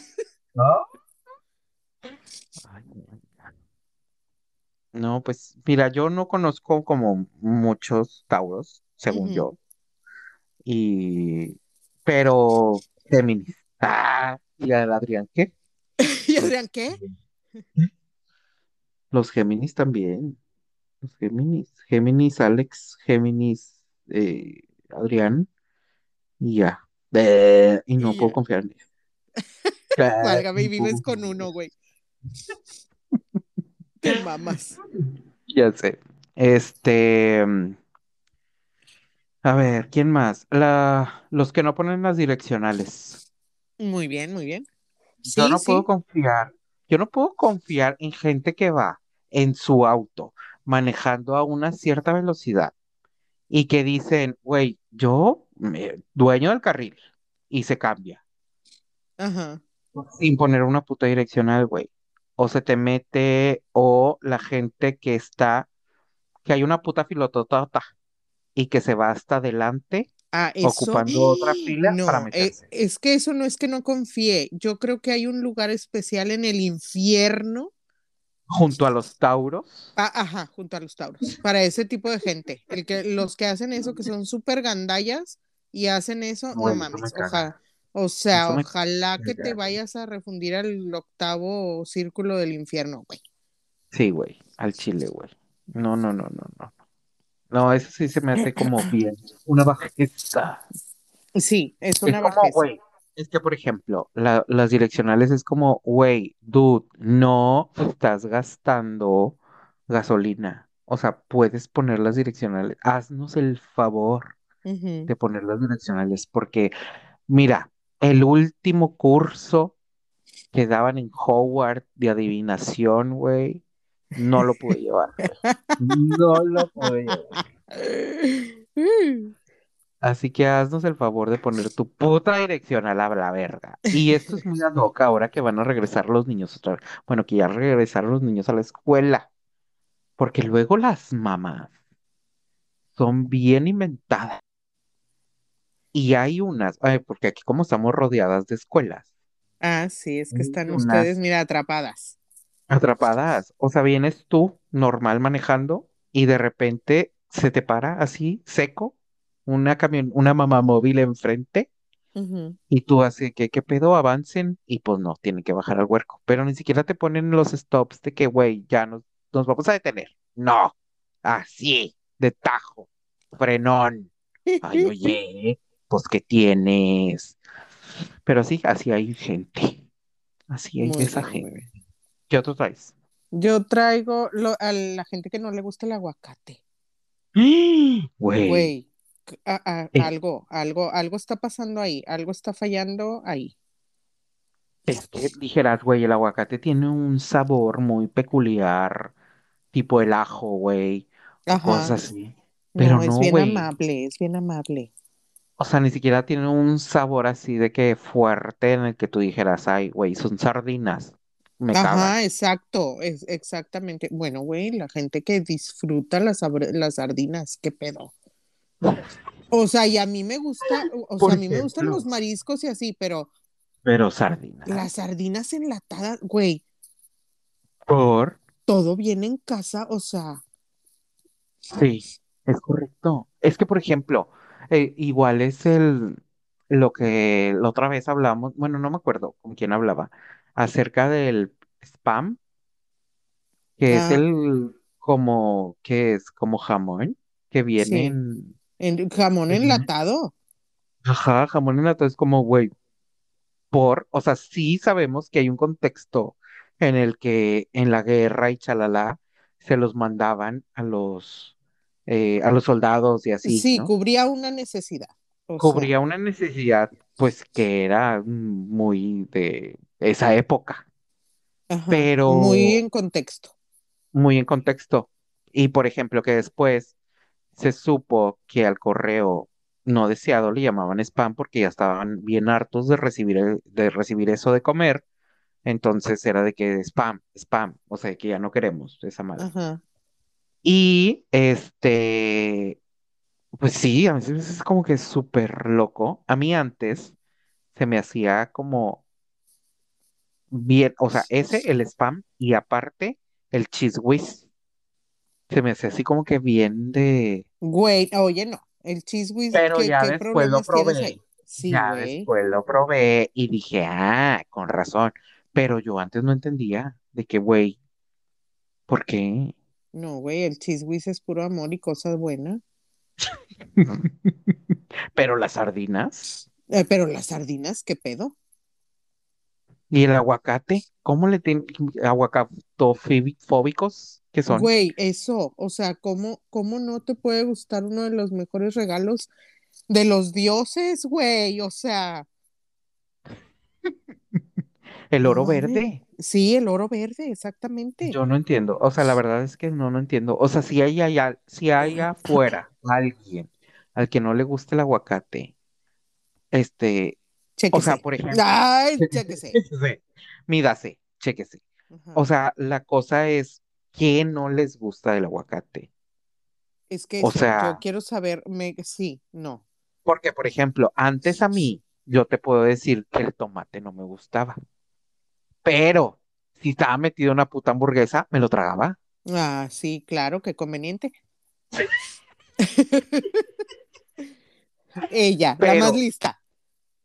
Ay, No, pues mira, yo no conozco como muchos tauros, según
Ujú.
yo. Y, pero Géminis. Ah, y el Adrián, ¿qué?
¿Y Adrián qué?
Los Géminis también. Los Géminis. Géminis, Alex, Géminis, eh, Adrián. Y ya. Eh, y no
Y
puedo
ya.
confiar en ellos.
Válgame, y
no
vives con uno, güey. Te mamas.
Ya sé. Este. A ver, ¿quién más? La, los que no ponen las direccionales.
Muy bien, muy bien.
Yo no
sí.
puedo confiar. Yo no puedo confiar en gente que va en su auto manejando a una cierta velocidad y que dicen, güey, yo, me- dueño del carril, y se cambia
Ajá.
sin poner una puta direccional, güey. O se te mete, o la gente que está, que hay una puta filototota y que se va hasta adelante
Ah, eso.
ocupando otra fila para
No, eh,
meterse.
es que eso no es que no confíe. Yo creo que hay un lugar especial en el infierno.
Junto a los tauros.
Ah, ajá, junto a los tauros. Para ese tipo de gente. El que, los que hacen eso, que son súper gandallas y hacen eso, no
me
mames.
caga.
O sea,
Eso me
ojalá que te vayas a refundir al octavo círculo del infierno, güey.
Sí, güey, al chile, güey. No, no, no, no, no. No, eso sí se me hace como bien. Una bajeza.
Sí, es
Es
una
como,
bajeza.
güey, es que, por ejemplo, la- las direccionales es como, güey, dude, no estás gastando gasolina. O sea, puedes poner las direccionales. Haznos el favor de poner las direccionales, porque, mira, el último curso que daban en Howard de adivinación, güey, no lo pude llevar. No lo pude llevar. Así que haznos el favor de poner tu puta dirección a la, la verga. Y esto es muy ad hoc ahora que van a regresar los niños otra vez. Bueno, que ya regresaron los niños a la escuela. Porque luego las mamás son bien inventadas. Y hay unas, ay, porque aquí como estamos rodeadas de escuelas,
Ah, sí, es que están ustedes, mira, atrapadas.
atrapadas. O sea, vienes tú normal manejando y de repente se te para así, seco, una camión, una mamá móvil enfrente. Y tú así que, ¿qué pedo? Avancen y pues no, tienen que bajar al huerco. Pero ni siquiera te ponen los stops de que, güey, ya nos, nos vamos a detener. No, así, de tajo, frenón. Ay, oye, ¿qué tienes? Pero sí, así hay gente. Así hay
Muy
esa
bien,
gente. ¿Qué otro traes?
Yo traigo lo- a la gente que no le gusta el aguacate.
Güey. Eh.
algo, algo, algo está pasando ahí, algo está fallando ahí.
Es que dijeras, güey, el aguacate tiene un sabor muy peculiar, tipo el ajo, güey, cosas así. Pero
No, es
no,
bien amable, es bien amable.
O sea, ni siquiera tiene un sabor así de que fuerte en el que tú dijeras, ay, güey, son sardinas. Me cagan.
Ajá, exacto, es exactamente. Bueno, güey, la gente que disfruta las, las sardinas, qué pedo. O sea, y a mí me gusta, o sea, a mí me gustan los mariscos y así, pero
Pero sardinas.
las sardinas enlatadas, güey,
Por.
todo viene en casa, o sea,
Sí, es correcto. Es que, por ejemplo, eh, igual es el lo que la otra vez hablamos, bueno, no me acuerdo con quién hablaba, acerca del spam, que es
Ah.
el como, que es como jamón, que viene
Sí.
en,
en jamón enlatado.
ajá, jamón en lata, es como, güey, por, o sea, sí sabemos que hay un contexto en el que en la guerra y chalala se los mandaban a los, eh, a los soldados y así,
Sí,
¿no?
cubría una necesidad. O sea,
cubría una necesidad, pues que era muy de esa época,
ajá,
pero
muy en contexto.
muy en contexto. Y por ejemplo, que después se supo que al correo no deseado le llamaban spam porque ya estaban bien hartos de recibir, el- de recibir eso de comer. Entonces era de que spam, spam, o sea, que ya no queremos esa madre.
Ajá.
Y este, pues sí, a veces es como que súper loco. A mí antes se me hacía como bien, o sea, ese, el spam, y aparte el cheese whiz. Se me hacía así como que bien de.
Güey, oye, no, el cheese whiz,
Pero
¿qué,
ya
qué
después lo probé.
Sí,
Ya después lo probé y dije, ah, con razón. Pero yo antes no entendía de que, güey, ¿por qué?
No, güey, el whiz es puro amor y cosas buenas.
Pero las sardinas
Eh, pero las sardinas, ¿qué pedo?
y el aguacate, ¿cómo le tienen aguacatofóbicos que son?
Güey, eso, o sea, ¿cómo, cómo no te puede gustar uno de los mejores regalos de los dioses, güey? O sea,
El oro verde.
Sí, el oro verde, exactamente.
Yo no entiendo. O sea, la verdad es que no, no entiendo. O sea, si hay, allá- si hay afuera alguien al que no le guste el aguacate, este, o sea, por ejemplo,
Ay, chéquese.
chéquese, mídase, chéquese.
Ajá.
O sea, la cosa es que no les gusta del aguacate.
Es que
o
eso,
sea-
yo quiero saber, me, sí, no.
Porque, por ejemplo, antes a mí, yo te puedo decir que el tomate no me gustaba. Pero si estaba metido en una puta hamburguesa, me lo tragaba.
Ah, sí, claro, qué conveniente. Ella, la más
Pero-
lista.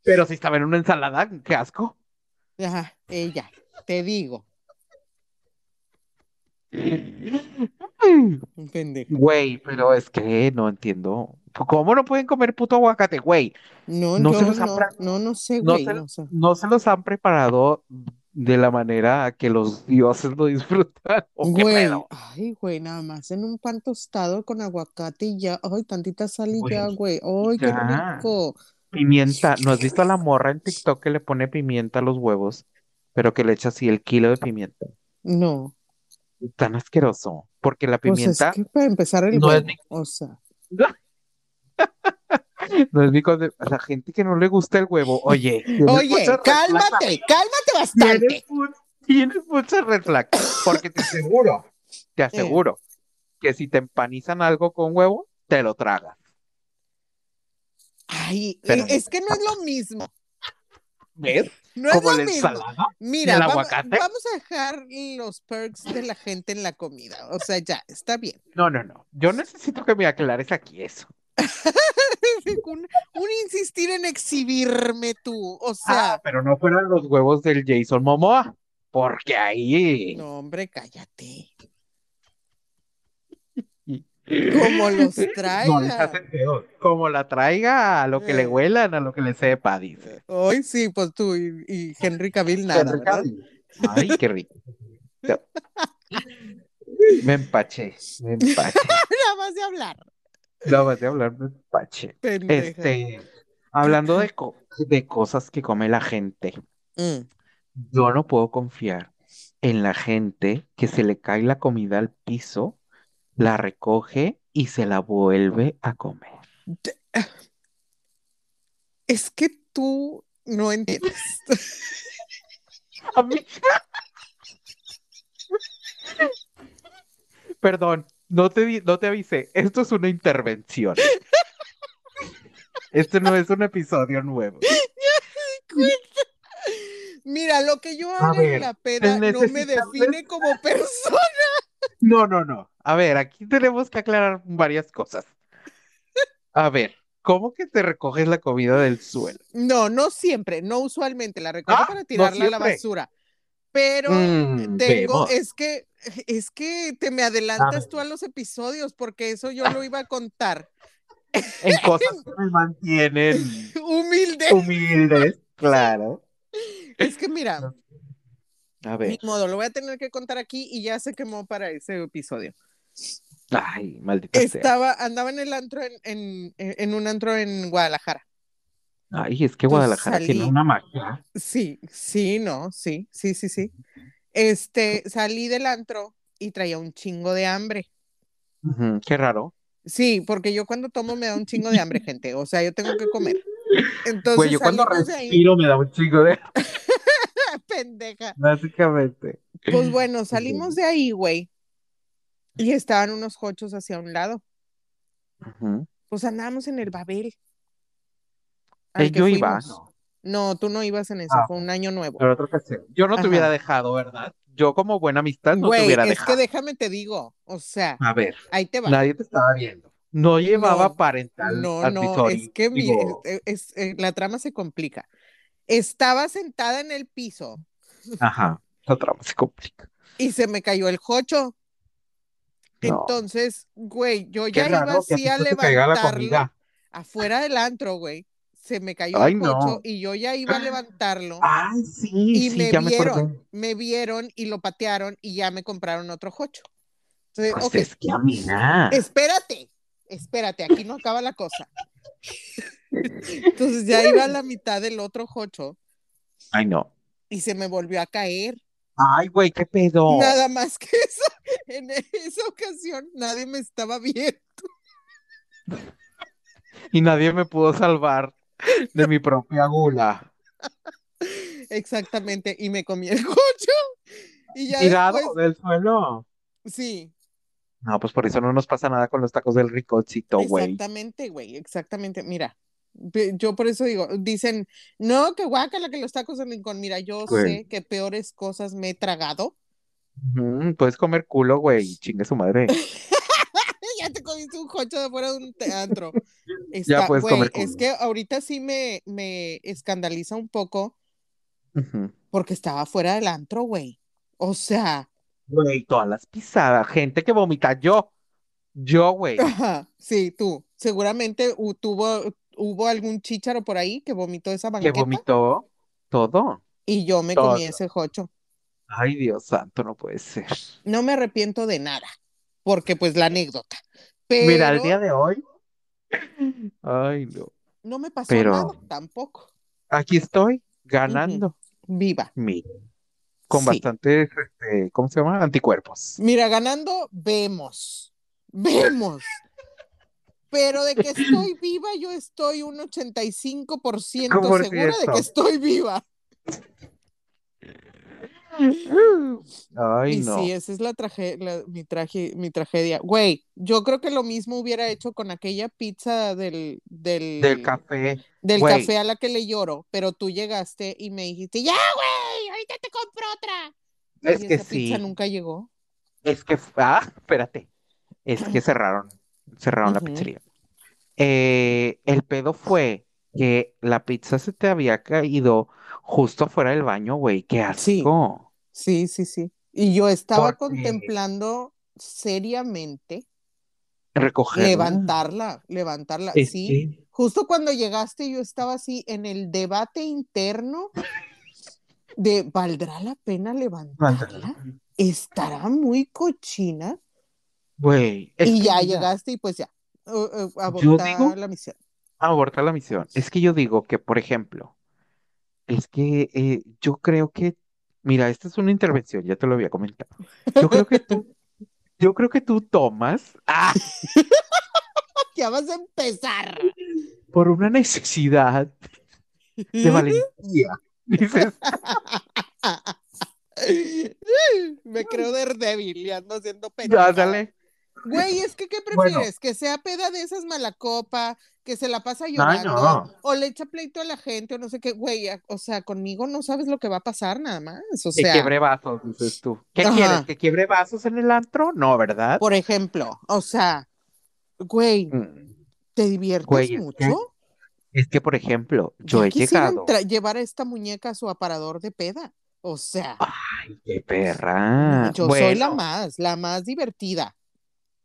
Pero si estaba en una ensalada, qué asco.
Ajá, ella, te digo, un pendejo.
Güey, pero es que no entiendo. ¿Cómo no pueden comer puto aguacate, güey?
No,
No se los
no, no, no sé,
no
güey,
se-
no sé.
No se los han preparado de la manera que los dioses lo disfrutan. ¿O qué
Güey, ay, güey, nada más en un pan tostado con aguacate y ya, ay, tantita sal y ya,
Güey,
ay, qué rico.
Pimienta. ¿No has visto a la morra en TikTok que le pone pimienta a los huevos? Pero que le echa así el kilo de pimienta.
No,
Tan asqueroso. Porque la
pues
pimienta
es que para empezar el
no es
huevo,
ni-
o sea,
no es mi A la gente que no le gusta el huevo, oye.
oye, cálmate, cálmate bastante.
Tienes, tienes muchas red flags, porque te aseguro, te aseguro que si te empanizan algo con huevo, te lo tragas.
Ay,
Pero-
eh, es que no es lo mismo.
¿Ves?
No es
Como
lo
la
mismo.
ensalada.
Mira, vamos,
aguacate.
vamos a dejar los perks de la gente en la comida. O sea, ya, está bien.
No, no, no. Yo necesito que me aclares aquí eso.
un, un insistir en exhibirme tú. O sea,
Ah, pero no fueran los huevos del Jason Momoa, porque ahí.
no, hombre, cállate. Como los
No
traiga.
feos. Como la traiga, a lo que le
Eh.
huelan, a lo que le sepa, dice.
Hoy sí, pues tú y, y Henry Cavill nada,
Henry
¿verdad?
Cavill. Ay, qué rico. Me empaché, me empaché.
Nada más de hablar.
No, vas a hablar, empaché.
Pendeja.
Este, hablando de, co- de cosas que come la gente,
Mm.
yo no puedo confiar en la gente que se le cae la comida al piso, la recoge y se la vuelve a comer.
Es que tú no entiendes.
A mí- Perdón, no te, di- no te avisé. Esto es una intervención. Este no es un episodio nuevo.
Mira, lo que yo
A
haga en la peda no me define como persona.
No, no, no. A ver, aquí tenemos que aclarar varias cosas. A ver, ¿cómo que te recoges la comida del suelo?
No, no siempre, no usualmente. La recojo
Ah,
para
no
tirarla a la basura. Pero
Mm,
tengo,
vemos.
es que, es que te me adelantas tú a los episodios, porque eso yo lo iba a contar.
En cosas que me mantienen
Humilde.
humildes, claro.
Es que mira,
A
ni
ver,
modo, lo voy a tener que contar aquí y ya se quemó para ese episodio.
ay, maldita sea.
Estaba, andaba en el antro en, en, en un antro en Guadalajara.
Ay, es que Guadalajara tiene una magia.
Sí, sí, no, sí, sí, sí, sí. Este, salí del antro y traía un chingo de hambre.
Qué raro.
Sí, porque yo cuando tomo me da un chingo de hambre, gente. O sea, yo tengo que comer. Entonces
yo cuando
ahí,
respiro me da un chico de...
pendeja.
Básicamente.
Pues bueno, salimos de ahí, güey. Y estaban unos jochos hacia un lado. Pues andábamos en el Babel. Al que
yo iba, no,
No, tú no ibas en eso,
Ah.
fue un año nuevo.
pero. Yo no te
Ajá.
hubiera dejado, ¿verdad? Yo como buena amistad no te hubiera
es
dejado.
que déjame te digo, o sea,
A ver,
ahí te va.
nadie te estaba viendo. No llevaba
No,
parental
No, no,
advisory.
es que mi- es- es- eh, la trama se complica. Estaba sentada en el piso
Ajá, la trama se complica.
y se me cayó el jocho.
No.
Entonces, güey, yo
Qué
ya iba
raro
así a levantarlo afuera del antro, güey. Se me cayó
Ay,
el
no.
jocho y yo ya iba a levantarlo
Ay, sí,
y
sí,
me
ya
vieron, me vieron y lo patearon y ya me compraron otro jocho. Entonces,
Pues
ok,
es que amiga.
espérate, espérate, aquí no acaba la cosa. Entonces ya iba a la mitad del otro jocho
Ay, no.
y se me volvió a caer.
Ay, güey, qué pedo.
Nada más que eso. En esa ocasión nadie me estaba viendo.
Y nadie me pudo salvar de mi propia gula.
Exactamente. Y me comí el cocho. Y ya
Tirado
después,
del suelo.
sí,
No, pues por eso no nos pasa nada con los tacos del ricocito, güey.
exactamente, güey, exactamente. Mira, yo por eso digo, dicen, no, que guácala que los tacos de Rincón. Mira, yo
Güey.
sé que peores cosas me he tragado.
Puedes comer culo, güey. Chingue su madre.
te comiste un cocho de fuera de un teatro.
Ya puedes
güey,
comer
es que ahorita sí me, me escandaliza un poco porque estaba fuera del antro, güey. O sea,
Güey, todas las pisadas. Gente que vomita. Yo. Yo, güey.
sí, tú. Seguramente tuvo, hubo algún chícharo por ahí que vomitó esa
Que
banqueta
vomitó todo.
y yo me
todo.
comí ese jocho.
Ay, Dios santo, no puede ser.
No me arrepiento de nada, porque pues la anécdota. Pero
Mira, el día de hoy. Ay, no.
no me pasó
pero-
nada tampoco.
Aquí estoy ganando.
Viva.
Mira, con
Sí.
bastantes, este, ¿cómo se llama? Anticuerpos.
Mira, ganando, vemos. Vemos. Pero de que estoy viva, yo estoy un 85%
¿Cómo por
segura de que estoy viva.
Ay,
y
no.
sí, esa es la tragedia, mi, traje mi tragedia. Güey, yo creo que lo mismo hubiera hecho con aquella pizza del, del,
Del café.
del
güey.
café a la que le lloro, pero tú llegaste y me dijiste, ya, güey, ahorita te compro otra.
Es
y
que
esa
sí.
pizza nunca llegó.
Es que, ah, espérate. Es que cerraron, cerraron la pizzería. Eh, el pedo fue que la pizza se te había caído justo afuera del baño, güey. Qué asco.
Sí, sí, sí. Y yo estaba
Porque-
contemplando seriamente
Recogerla.
levantarla, levantarla. Sí, justo cuando llegaste yo estaba así en el debate interno de ¿valdrá la pena levantarla? estará muy cochina.
Güey.
y ya llegaste y pues ya. uh, uh,
Yo
abortar
digo-
la misión.
abortar la misión. Es que yo digo que, por ejemplo, es que eh, yo creo que, mira, esta es una intervención, ya te lo había comentado. Yo creo que tú, yo creo que tú tomas ah,
Ya vas a empezar.
por una necesidad de valentía. Dices,
Me creo Daredevil y ando haciendo pena. Güey, es que ¿qué
Bueno.
prefieres? ¿Que sea peda de esas mala copa? ¿Que se la pasa
Ay,
llorando?
no.
¿O le echa pleito a la gente? O no sé qué, güey. O sea, conmigo no sabes lo que va a pasar nada más. O
Que
sea,
quiebre vasos, dices tú. ¿Qué
Ajá.
quieres? ¿Que quiebre vasos en el antro? No, ¿verdad?
por ejemplo, o sea, güey,
Mm,
¿te diviertes
Güey, es
mucho?
que- Es que, por ejemplo, yo he llegado.
llevar a esta muñeca a su aparador de peda. O sea,
Ay, qué perra.
yo soy la más, la más divertida.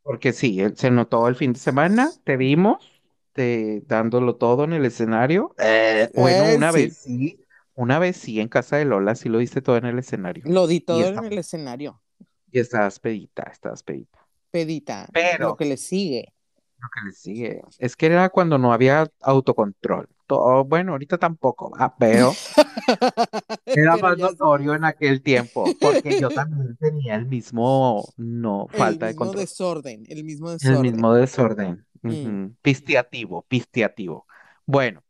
Porque sí, él se notó el fin de semana, te vimos te, dándolo todo en el escenario. Eh, bueno,
Eh,
una
sí.
vez sí, una vez sí, en casa de Lola sí lo diste todo en el escenario.
Lo di todo en el escenario.
Y estabas pedita, estabas pedita.
Pedita,
Pero-
lo que le sigue.
Lo que le sigue. Es que era cuando no había autocontrol. To- bueno, ahorita tampoco, va, pero era
Pero
más notorio en aquel tiempo, porque yo también tenía el mismo, no,
el
falta de
mismo
control.
desorden, el mismo
El
desorden.
mismo desorden.
Mm.
Ujú. Pisteativo, pisteativo. Bueno,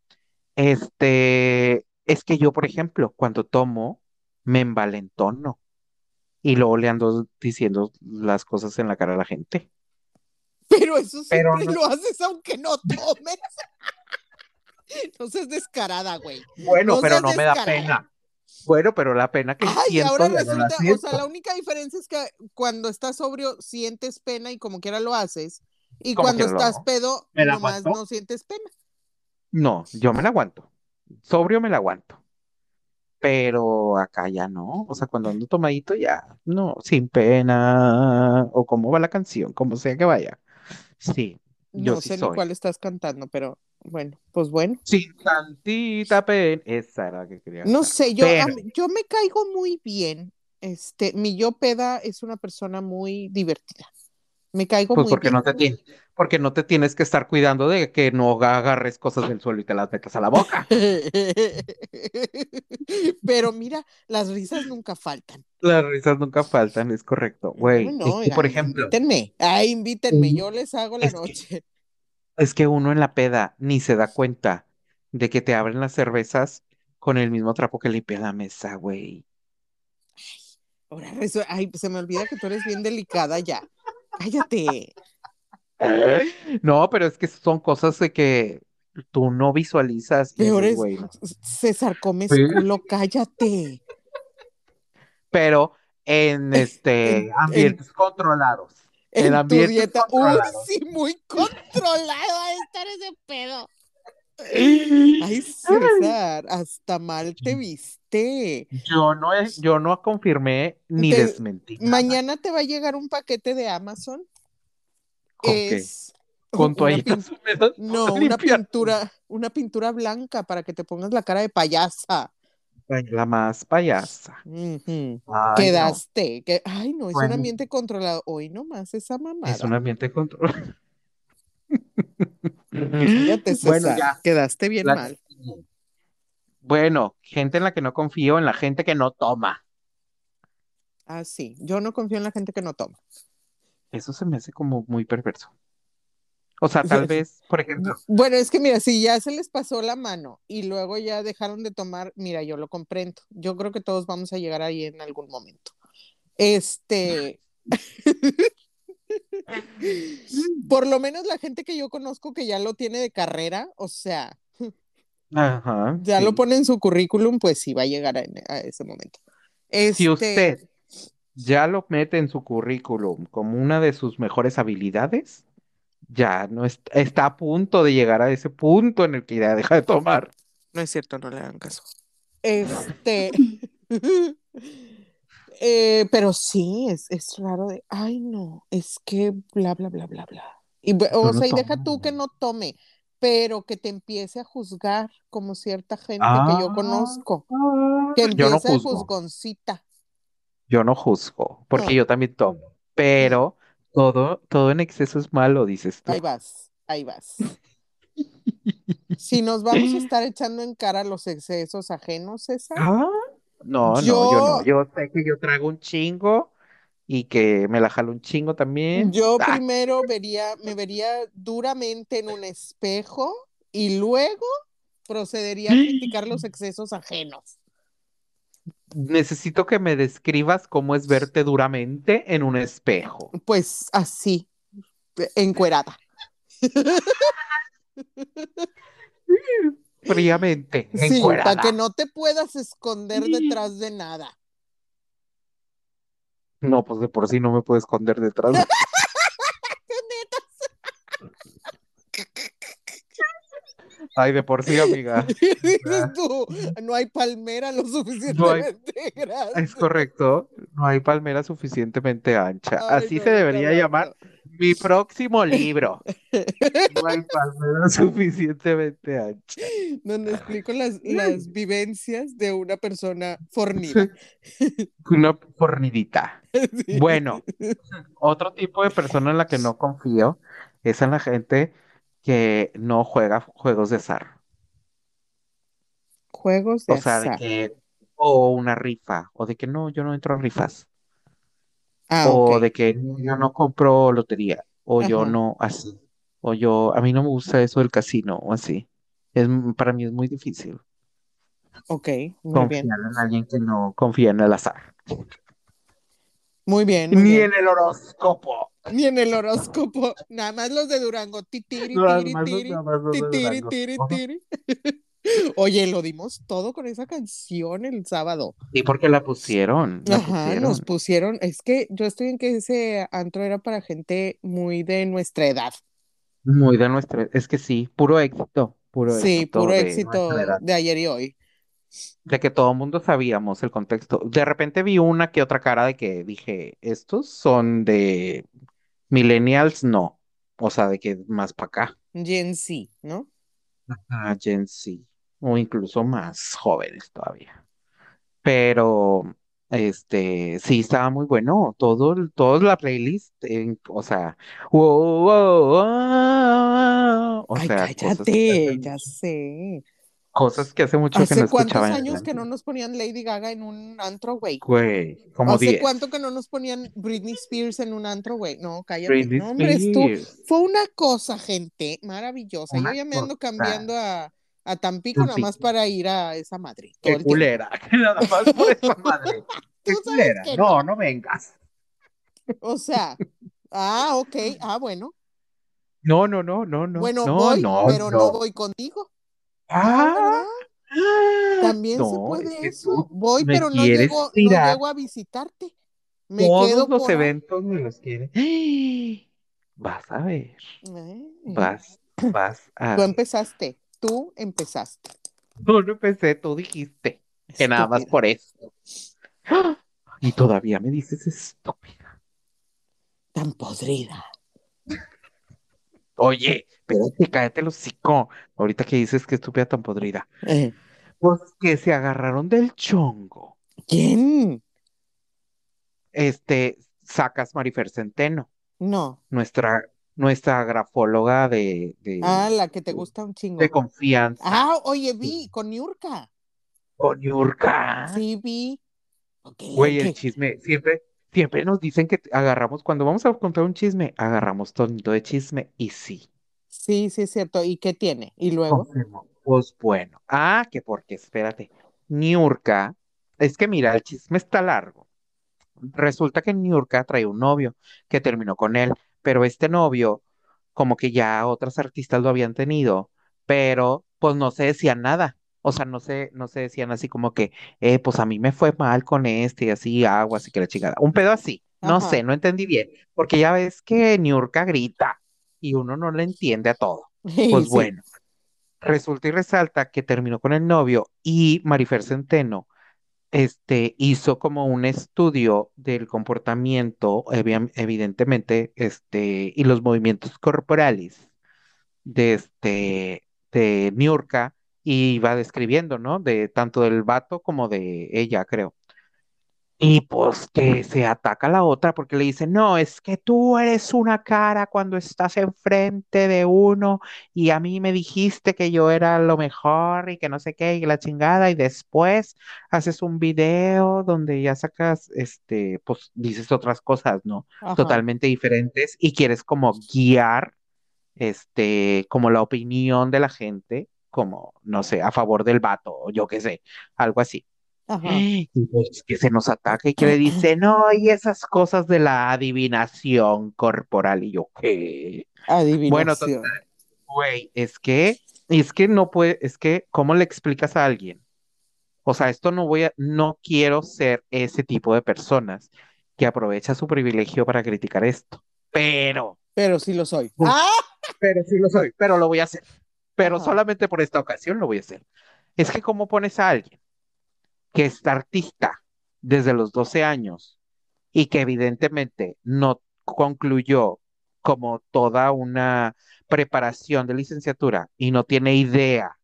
este, es que yo, por ejemplo, cuando tomo, me envalentono y luego le ando diciendo las cosas en la cara a la gente.
Pero eso
Pero
siempre
no-
lo haces aunque no tomes. No seas descarada, güey.
Bueno,
No
pero no me da pena. Bueno, pero la pena que
Ay,
siento
ahora
no la
resulta, o sea, la única diferencia es que cuando estás sobrio sientes pena y como quiera lo haces. Y cuando estás
hago.
pedo,
¿Me la
nomás
aguanto?
no sientes pena.
No, yo me la aguanto. Sobrio me la aguanto. Pero acá ya no. O sea, cuando ando tomadito ya, no, sin pena. O como va la canción, como sea que vaya. Sí, yo
No
sí
sé ni
soy.
cuál estás cantando, pero bueno, pues bueno.
Sin tantita pena. Esa era la que quería
No sé, yo, a yo me caigo muy bien. Este, mi yo peda es una persona muy divertida. Me caigo
Pues
muy
porque
bien.
no te tienes, porque no te tienes que estar cuidando de que no agarres cosas del suelo y te las metas a la boca.
Pero mira, las risas nunca faltan.
Las risas nunca faltan, es correcto. Güey,
No,
por ejemplo,
Invítenme. Ay, invítenme, yo les hago la
que-
noche.
Es que uno en la peda ni se da cuenta de que te abren las cervezas con el mismo trapo que limpia la mesa, güey.
Ahora resu- Ay, se me olvida que tú eres bien delicada ya. Cállate.
No, pero es que son cosas de que tú no visualizas y
Peor
dices,
es,
güey.
César, comes
Sí.
culo, cállate.
Pero en este
en-
ambientes controlados. En
En tu dieta. Uy, sí, muy controlado a estar ese pedo. Ay, César, hasta mal te viste.
Yo no, yo no confirmé ni
Te-
desmentí. nada.
Mañana te va a llegar un paquete de Amazon.
¿Con qué? ¿Con toallitas
No, una pintura, una pintura blanca para que te pongas la cara de payasa.
La más payasa. Ay,
Quedaste. que- Ay, no, es un ambiente controlado. Hoy nomás esa mamada.
Es un ambiente de control.
Fíjate,
Bueno, ya.
Quedaste bien
La-
mal.
Bueno, gente en la que no confío, en la gente que no toma.
Ah, sí. Yo no confío en la gente que no toma.
Eso se me hace como muy perverso. O sea, tal vez, por ejemplo,
Bueno, es que mira, si ya se les pasó la mano y luego ya dejaron de tomar, mira, yo lo comprendo. Yo creo que todos vamos a llegar ahí en algún momento. Este. Por lo menos la gente que yo conozco que ya lo tiene de carrera, o sea,
ajá,
ya
sí.
lo pone en su currículum, pues sí va a llegar a, a ese momento.
Si
Este,
usted ya lo mete en su currículum como una de sus mejores habilidades, ya no es- está a punto de llegar a ese punto en el que ya deja de tomar.
No es cierto, no le hagan caso. Este. eh, pero sí, es, es raro de, ay, no, es que bla, bla, bla, bla, bla. Y, o
no
sea, y deja tú que no tome, pero que te empiece a juzgar como cierta gente que yo
Ah,
conozco, que
yo no
empiece a
juzgo.
juzgoncita.
yo no juzgo, porque
No.
yo también tomo, pero todo, todo en exceso es malo, dices tú.
Ahí vas, ahí vas. Si nos vamos a estar echando en cara los excesos ajenos, César,
Ah, no, no,
Yo-
yo no. Yo sé que yo trago un chingo y que me la jalo un chingo también.
yo
Ah,
primero vería, me vería duramente en un espejo y luego procedería a criticar los excesos ajenos.
Necesito que me describas cómo es verte duramente en un espejo.
Pues así, encuerada.
Fríamente,
Sí, para que no te puedas esconder detrás de nada.
No, pues de por sí no me puedo esconder detrás. de- Ay, de por sí, amiga.
Dices tú, no hay palmera lo suficientemente grande.
Es correcto. No hay palmera suficientemente ancha.
Ay,
Así
no,
se
no,
debería
no,
llamar mi próximo libro. No hay palmera suficientemente ancha.
Donde explico las, las vivencias de una persona fornida.
Una fornidita.
Sí.
Bueno, otro tipo de persona en la que no confío es en la gente que no juega juegos de azar.
Juegos de
O sea, de
azar.
que, o una rifa, o de que no, yo no entro a rifas,
Ah,
o de que yo no compro lotería, o yo no así, o yo, a mí no me gusta eso del casino, o así. Es, para mí es muy difícil
Ok, muy
confiar
bien.
en alguien que no confía en el azar.
Muy bien, muy
Ni
bien.
en el horóscopo.
Ni en el horóscopo. Nada más los de Durango. Titiri, tiri, tiri. tiri,
Ajá.
tiri. Oye, lo dimos todo con esa canción el sábado.
Sí, porque la pusieron, la
Ajá,
pusieron.
nos pusieron. Es que yo estoy en que ese antro era para gente muy de nuestra edad.
Muy de nuestra, es que sí, puro éxito, puro
Sí,
éxito
puro
de
éxito
edad,
de ayer y hoy.
de que todo el mundo sabíamos el contexto. De repente vi una que otra cara de que dije, estos son de millennials, no, o sea, de que más para acá,
Gen Z, ¿no?
a Gen Z, o incluso más jóvenes todavía. Pero, este, sí estaba muy bueno, todo, toda la playlist, en- o sea, wow, wow, wow, o
Ay,
sea, cosas
cállate,
hace
ya sé.
Cosas que hace mucho que
¿Hace
no
cuántos
escuchaba en el
años que no nos ponían Lady Gaga en un antro, güey?
Güey, como
¿Hace
10.
cuánto que no nos ponían Britney Spears en un antro, güey? No, cállate.
Britney
No, hombre,
Spears.
fue una cosa, gente, maravillosa.
Una
Yo ya me ando
cosa.
cambiando a, a Tampico nada más para ir a esa madre.
Qué culera. Que nada más por esa madre.
Tú
Qué culera.
que
No, no vengas.
O sea, ah, ok, ah, bueno.
No, no, no, no, no.
bueno,
no,
voy,
no,
pero no.
no.
voy contigo. Ah,
Ah,
También se puede
es que
eso. Voy, pero no llego, no llego a visitarte. Me
todos
quedo
los
por
eventos me los quieres. Vas a ver. Vas, vas a
Tú empezaste, tú empezaste.
Tú no empecé, tú dijiste que nada más por eso. Y todavía me dices estúpida.
Tan podrida.
Oye, espérate, cállate el hocico. Ahorita que dices que estúpida tan podrida.
Eh,
Pues que se agarraron del chongo.
¿Quién?
Este, sacas Marifer Centeno,
No.
nuestra, nuestra grafóloga de, de,
Ah, la que te gusta un chingo.
de confianza.
Ah, oye, vi, con Niurka.
Con Yurka.
Sí, vi. Ok,
Güey, el chisme, siempre, siempre nos dicen que agarramos, cuando vamos a contar un chisme, agarramos tonito de chisme, y sí.
Sí, sí, es cierto. ¿Y qué tiene? ¿Y luego?
Pues bueno. Ah, que porque, espérate. Niurka, es que mira, el chisme está largo. Resulta que Niurka trae un novio que terminó con él, pero este novio, como que ya otras artistas lo habían tenido, pero pues no se decían nada. O sea, no se, no se decían así como que, eh, pues a mí me fue mal con este y así, agua, así que la chingada. Un pedo así. No
Ajá.
sé, no entendí bien. Porque ya ves que Niurka grita y uno no le entiende a todo. Pues
Sí.
bueno, resulta y resalta que terminó con el novio y Marifer Centeno este, hizo como un estudio del comportamiento, evi- evidentemente, este, y los movimientos corporales de este, de Niurka, y iba describiendo, ¿no? De tanto del vato como de ella, creo. Y pues que se ataca a la otra porque le dice, no, es que tú eres una cara cuando estás enfrente de uno y a mí me dijiste que yo era lo mejor y que no sé qué y la chingada y después haces un video donde ya sacas, este, pues dices otras cosas, ¿no?
Ajá.
Totalmente diferentes y quieres como guiar, este, como la opinión de la gente, como, no sé, a favor del vato o yo qué sé, algo así.
Ajá.
Y pues que se nos ataca y que le dice, no, y esas cosas de la adivinación corporal. Y yo, ¿qué? Bueno,
Adivinación.
total, güey, es que, es que no puede, es que, ¿cómo le explicas a alguien? O sea, esto no voy a, no quiero ser ese tipo de personas que aprovecha su privilegio para criticar esto. Pero,
Pero sí lo soy. ¡Ah!
pero sí lo soy, pero lo voy a hacer. Pero
Ajá.
solamente por esta ocasión lo voy a hacer. Es que, ¿cómo pones a alguien que es artista desde los 12 años y que evidentemente no concluyó como toda una preparación de licenciatura y no tiene idea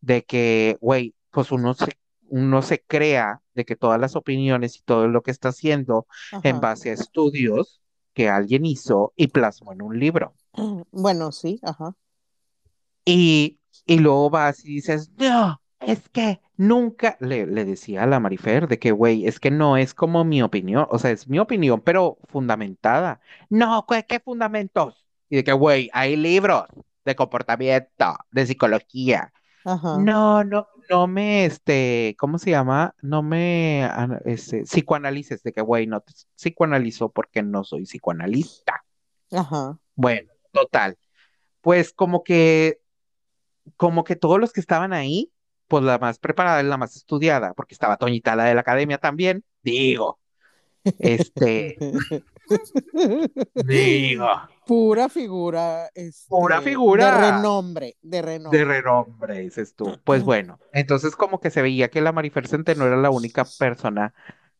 de que, güey, pues uno se, uno se crea de que todas las opiniones y todo lo que está haciendo en base a estudios que alguien hizo y plasmó en un libro.
Bueno, sí, ajá.
Y, y luego vas y dices, no, es que nunca, le, le decía a la Marifer de que, güey, es que no es como mi opinión, o sea, es mi opinión, pero fundamentada. No, ¿qué, qué fundamentos? Y de que, güey, hay libros de comportamiento, de psicología.
Ajá.
No, no, no me, este, ¿cómo se llama? No me, este, psicoanalices, de que, güey, no te psicoanalizo porque no soy psicoanalista.
Ajá.
Bueno, total. Pues como que como que todos los que estaban ahí, pues la más preparada y la más estudiada, porque estaba Toñita, la de la academia también, digo, este, digo,
Pura figura, este,
Pura figura.
de renombre, de renombre.
de renombre, dices tú. Pues bueno, entonces como que se veía que la Marifer Centeno era la única persona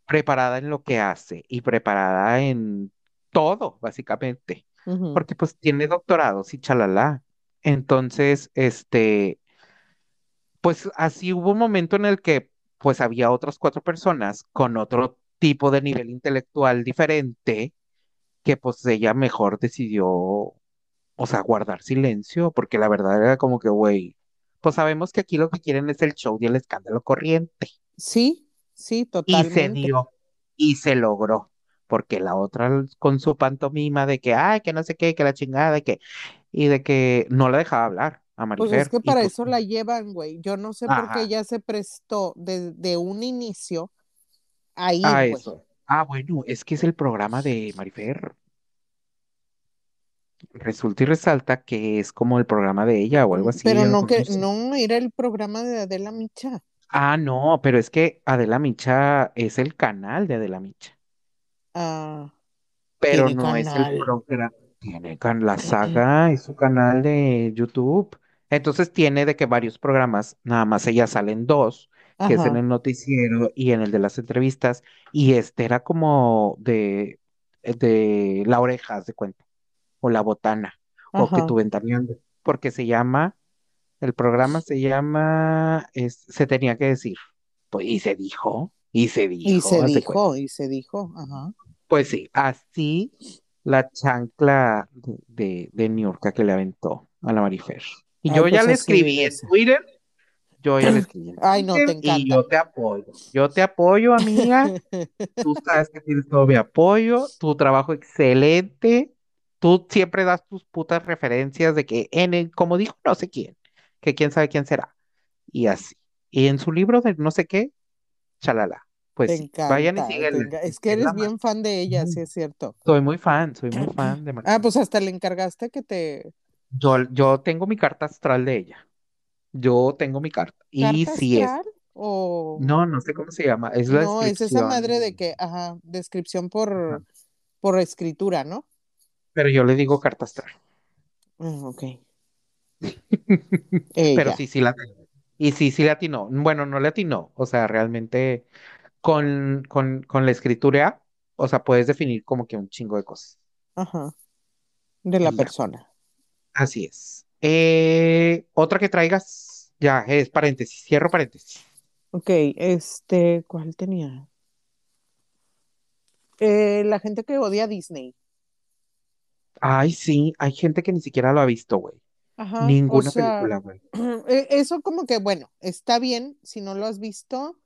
preparada en lo que hace y preparada en todo, básicamente, porque pues tiene doctorados y chalala. Entonces, este, pues así hubo un momento en el que pues había otras cuatro personas con otro tipo de nivel intelectual diferente que pues ella mejor decidió, o sea, guardar silencio, porque la verdad era como que, güey, pues sabemos que aquí lo que quieren es el show y el escándalo corriente.
Sí, sí,
Y se
totalmente.
dio, y se logró, porque la otra con su pantomima de que, ay, que no sé qué, que la chingada, que, y de que no la dejaba hablar a
Pues
Marifer.
es que
y
para
pues,
eso la llevan, güey. Yo no sé por
Ajá.
qué ella se prestó desde un inicio a ir,
a
güey.
eso. Ah, bueno, es que es el programa de Marifer. Resulta y resalta que es como el programa de ella o algo así.
Pero no que,
no
era el programa de Adela Micha.
Ah, no, pero es que Adela Micha es el canal de Adela Micha,
Ah,
pero no es el programa. Tiene can- la saga, es su canal de YouTube. Entonces tiene de que varios programas, nada más ella sale en dos, que es en
ajá,
el noticiero y en el de las entrevistas, y este era como de, de la oreja, haz de cuenta, o la botana, o que
ajá.
ventaneando, porque se llama, el programa se llama, es, se tenía que decir, pues, y se dijo, y se
Y
dijo,
se
haz de cuenta.
dijo, y se dijo, ajá.
Pues sí, así la chancla de, de, Niurka que le aventó a la Marifer. Y
Ay,
yo ya
pues
le escribí en. Twitter, yo ya le escribí en
Ay, no, te
y yo te apoyo. Yo te apoyo, amiga. Tú sabes que tienes todo mi apoyo, tu trabajo excelente. Tú siempre das tus putas referencias de que en el, como dijo no sé quién, que quién sabe quién será. Y así. Y en su libro de no sé qué, chalala. Pues vayan y
enca- Es
Es
que
es
eres
más.
bien fan de ella, sí es cierto.
Soy muy fan, soy muy fan de
Ah,
Marifer.
pues hasta le encargaste que te...
Yo, yo tengo mi carta astral de ella. Yo tengo mi carta. Y
¿Carta
sí es.
astral? O...
No, no sé cómo se llama. Es la
No, es esa madre de que, ajá, descripción
Ajá.
por, por escritura, ¿no?
Pero yo le digo carta astral.
Ah, ok.
Pero sí, sí la. Y sí, sí le atinó. Bueno, no le atinó. O sea, realmente con, con, con la escritura, o sea, puedes definir como que un chingo de cosas.
Ajá. De la
ya.
persona.
Así es. Eh, otra que traigas, ya, es paréntesis. Cierro paréntesis.
Ok, este, ¿cuál tenía? Eh, la gente que odia a Disney.
Ay, sí, hay gente que ni siquiera lo ha visto, güey.
Ajá.
Ninguna
o sea,
película, güey.
eh, eso como que, bueno, está bien si no lo has visto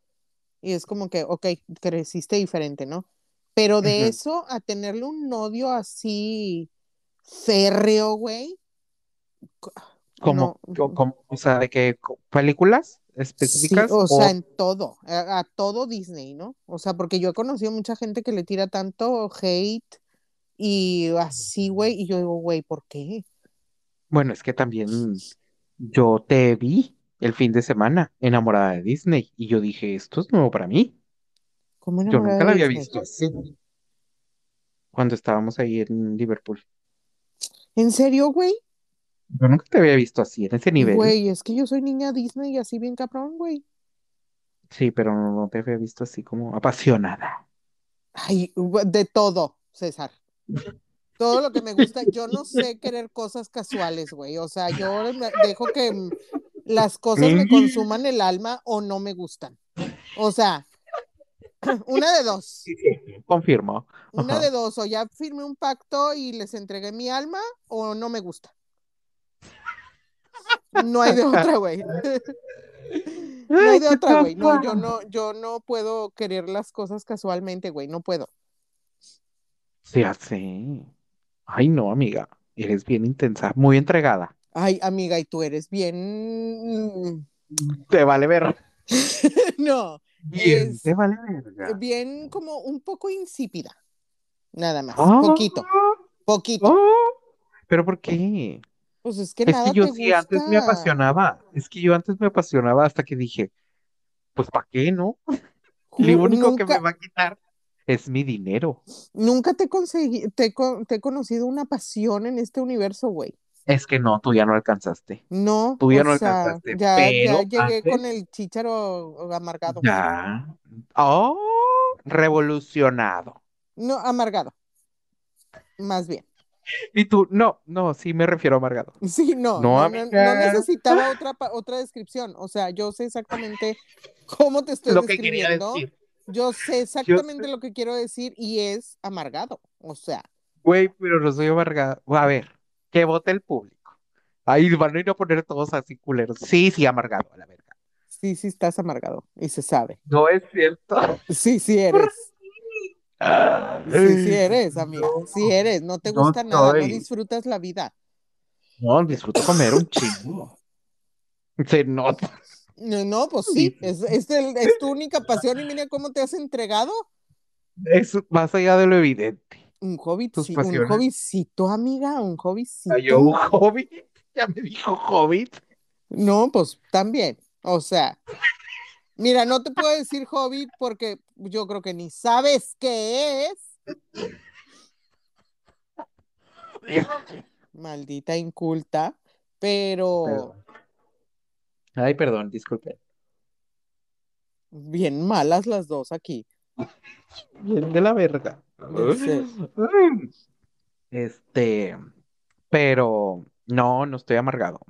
y es como que, ok, creciste diferente, ¿no? Pero de eso a tenerle un odio así férreo, güey. co-
Como,
no,
co- como- o sea, de que películas
Sí,
específicas
o
o
sea, en todo, a, a todo Disney, ¿no? O sea, porque yo he conocido mucha gente que le tira tanto hate y así, güey, y yo digo, güey, ¿por qué?
bueno, es que también yo te vi el fin de semana enamorada de Disney y yo dije, esto es nuevo para mí.
¿Cómo
Yo nunca la había
Disney?
visto así cuando estábamos ahí en Liverpool.
¿En serio, güey?
Yo nunca te había visto así en ese nivel.
Güey, es que yo soy niña Disney y así bien cabrón, güey.
Sí, pero no, te había visto así como apasionada.
Ay, de todo, César. Todo lo que me gusta, yo no sé querer cosas casuales, güey. O sea, yo dejo que las cosas me consuman el alma o no me gustan. O sea, una de dos.
Confirmo.
Una
Ajá.
de dos, o ya firmé un pacto y les entregué mi alma, o no me gusta. No hay de otra, güey. No hay de otra, güey. No, yo no, yo no puedo querer las cosas casualmente, güey. No puedo.
Se hace. Ay, no, amiga. Eres bien intensa, muy entregada.
Ay, amiga, y tú eres bien.
Te vale ver.
No,
Bien,
Es-
te vale verga.
bien como un poco insípida. Nada más.
Ah,
Poquito, poquito.
ah, ¿Pero por qué?
Pues es que
Es
nada
que yo
te
sí antes me apasionaba. Es que yo antes me apasionaba hasta que dije, pues ¿para qué, no? Lo único que me va a quitar es mi dinero.
nunca te conseguí, te, te he conocido una pasión en este universo, güey.
Es que no, tú ya no alcanzaste.
No,
Tú ya no
sea,
alcanzaste,
ya,
pero
ya llegué con el chícharo amargado.
Ya. Oh, revolucionado.
No, amargado. Más bien.
Y tú, no, no, sí me refiero a amargado.
Sí, no,
No,
no, necesitaba otra, otra descripción. O sea, yo sé exactamente cómo te estoy
Lo que quería
describiendo.
decir.
Yo sé exactamente lo que quiero decir y es amargado. O sea,
Güey, pero no soy amargado. A ver, que vote el público. Ahí van a ir a poner todos así culeros. Sí, sí, amargado, a la verga.
sí, sí estás amargado y se sabe.
No es cierto.
Sí, sí eres. Sí, sí eres, amiga. Sí eres. No te
No
gusta nada, no disfrutas la vida.
No, disfruto comer un chingo. Se nota.
No, no, pues sí, es, es, el- es tu única pasión y mira cómo te has entregado.
Es más allá de lo evidente.
Un hobby,
Tus
sí, un
pasiones.
hobbycito, amiga, un hobbycito.
Yo un hobbit. Ya me dijo hobbit.
No, pues también. O sea, mira, no te puedo decir hobbit porque yo creo que ni sabes qué es. Maldita inculta, pero
Perdón. Ay, perdón, disculpe.
bien malas las dos aquí.
Bien de la verga. Este, pero no, no estoy amargado.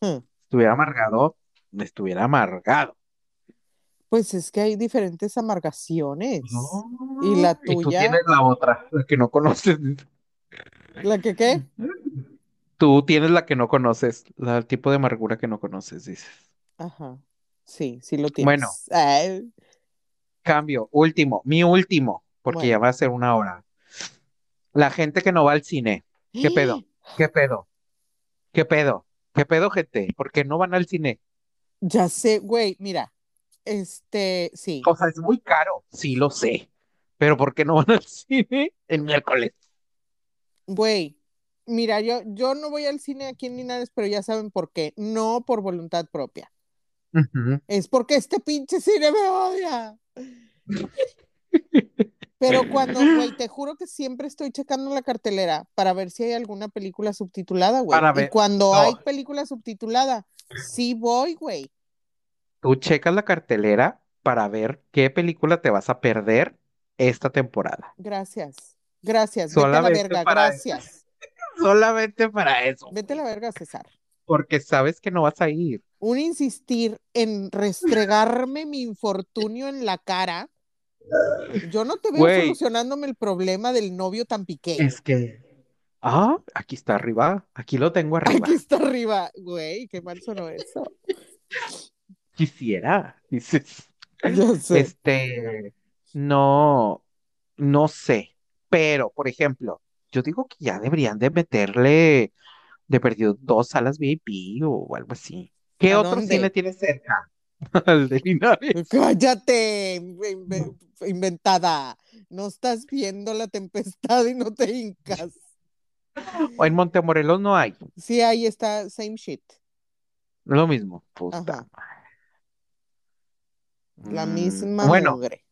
Hmm.
Estuviera amargado, estuviera amargado.
Pues es que hay diferentes amargaciones. ¿Y la
tú
tuya?
tienes la otra, la que no conoces.
¿La que qué?
Tú tienes la que no conoces, la el tipo de amargura que no conoces, dices.
Ajá. Sí, sí lo tienes.
Bueno.
Ay,
Cambio, último, mi último, porque
Bueno.
ya va a ser una hora. La gente que no va al cine, ¿qué pedo? ¿Qué pedo? ¿Qué pedo? ¿Qué pedo, gente? ¿Por qué no van al cine?
Ya sé, güey, mira. Este, sí.
O sea, es muy caro, sí lo sé, pero ¿por qué no van al cine el miércoles?
Güey, mira, yo, yo no voy al cine aquí en Linares, pero ya saben por qué. No por voluntad propia. Es porque este pinche cine me odia. Pero cuando, güey, te juro que siempre estoy checando la cartelera para ver si hay alguna película subtitulada, güey.
Para
Y cuando
no.
hay película subtitulada, sí voy, güey.
Tú checas la cartelera para ver qué película te vas a perder esta temporada.
Gracias. Gracias. Vete a la verga,
para
gracias.
Solamente para eso.
Vete a la verga, César.
Porque sabes que no vas a ir.
Un insistir en restregarme mi infortunio en la cara Yo no te veo solucionándome el problema del novio tan pequeño.
Es que. Ah, aquí está arriba. Aquí lo tengo arriba.
Aquí está arriba, güey, qué mal sonó eso.
Quisiera. Dices.
Ya sé.
Este. No. No sé. Pero, por ejemplo, yo digo que ya deberían de meterle de perdido dos salas VIP o algo así. ¿Qué
¿A
otro
dónde?
cine tiene cerca? Al de Linares.
Cállate, inve- inventada. No estás viendo la tempestad y no te hincas.
O en Montemorelos no hay.
Sí, ahí está, same shit.
Lo mismo. Puta.
La
Mm,
misma
Bueno,
mugre.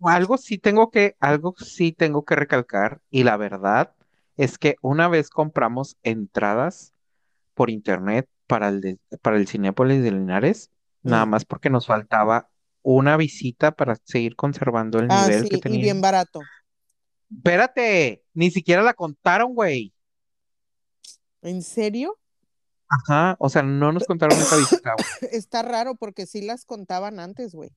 algo sí tengo que, algo sí tengo que recalcar, y la verdad es que una vez compramos entradas por internet para el de- para el Cinépolis de Linares, nada más porque nos faltaba una visita para seguir conservando el
Ah,
nivel
sí,
que
y
tenía.
bien barato.
Espérate, ni siquiera la contaron, güey.
¿En serio?
Ajá, o sea, no nos contaron esa visita, güey.
Está raro porque sí las contaban antes, güey.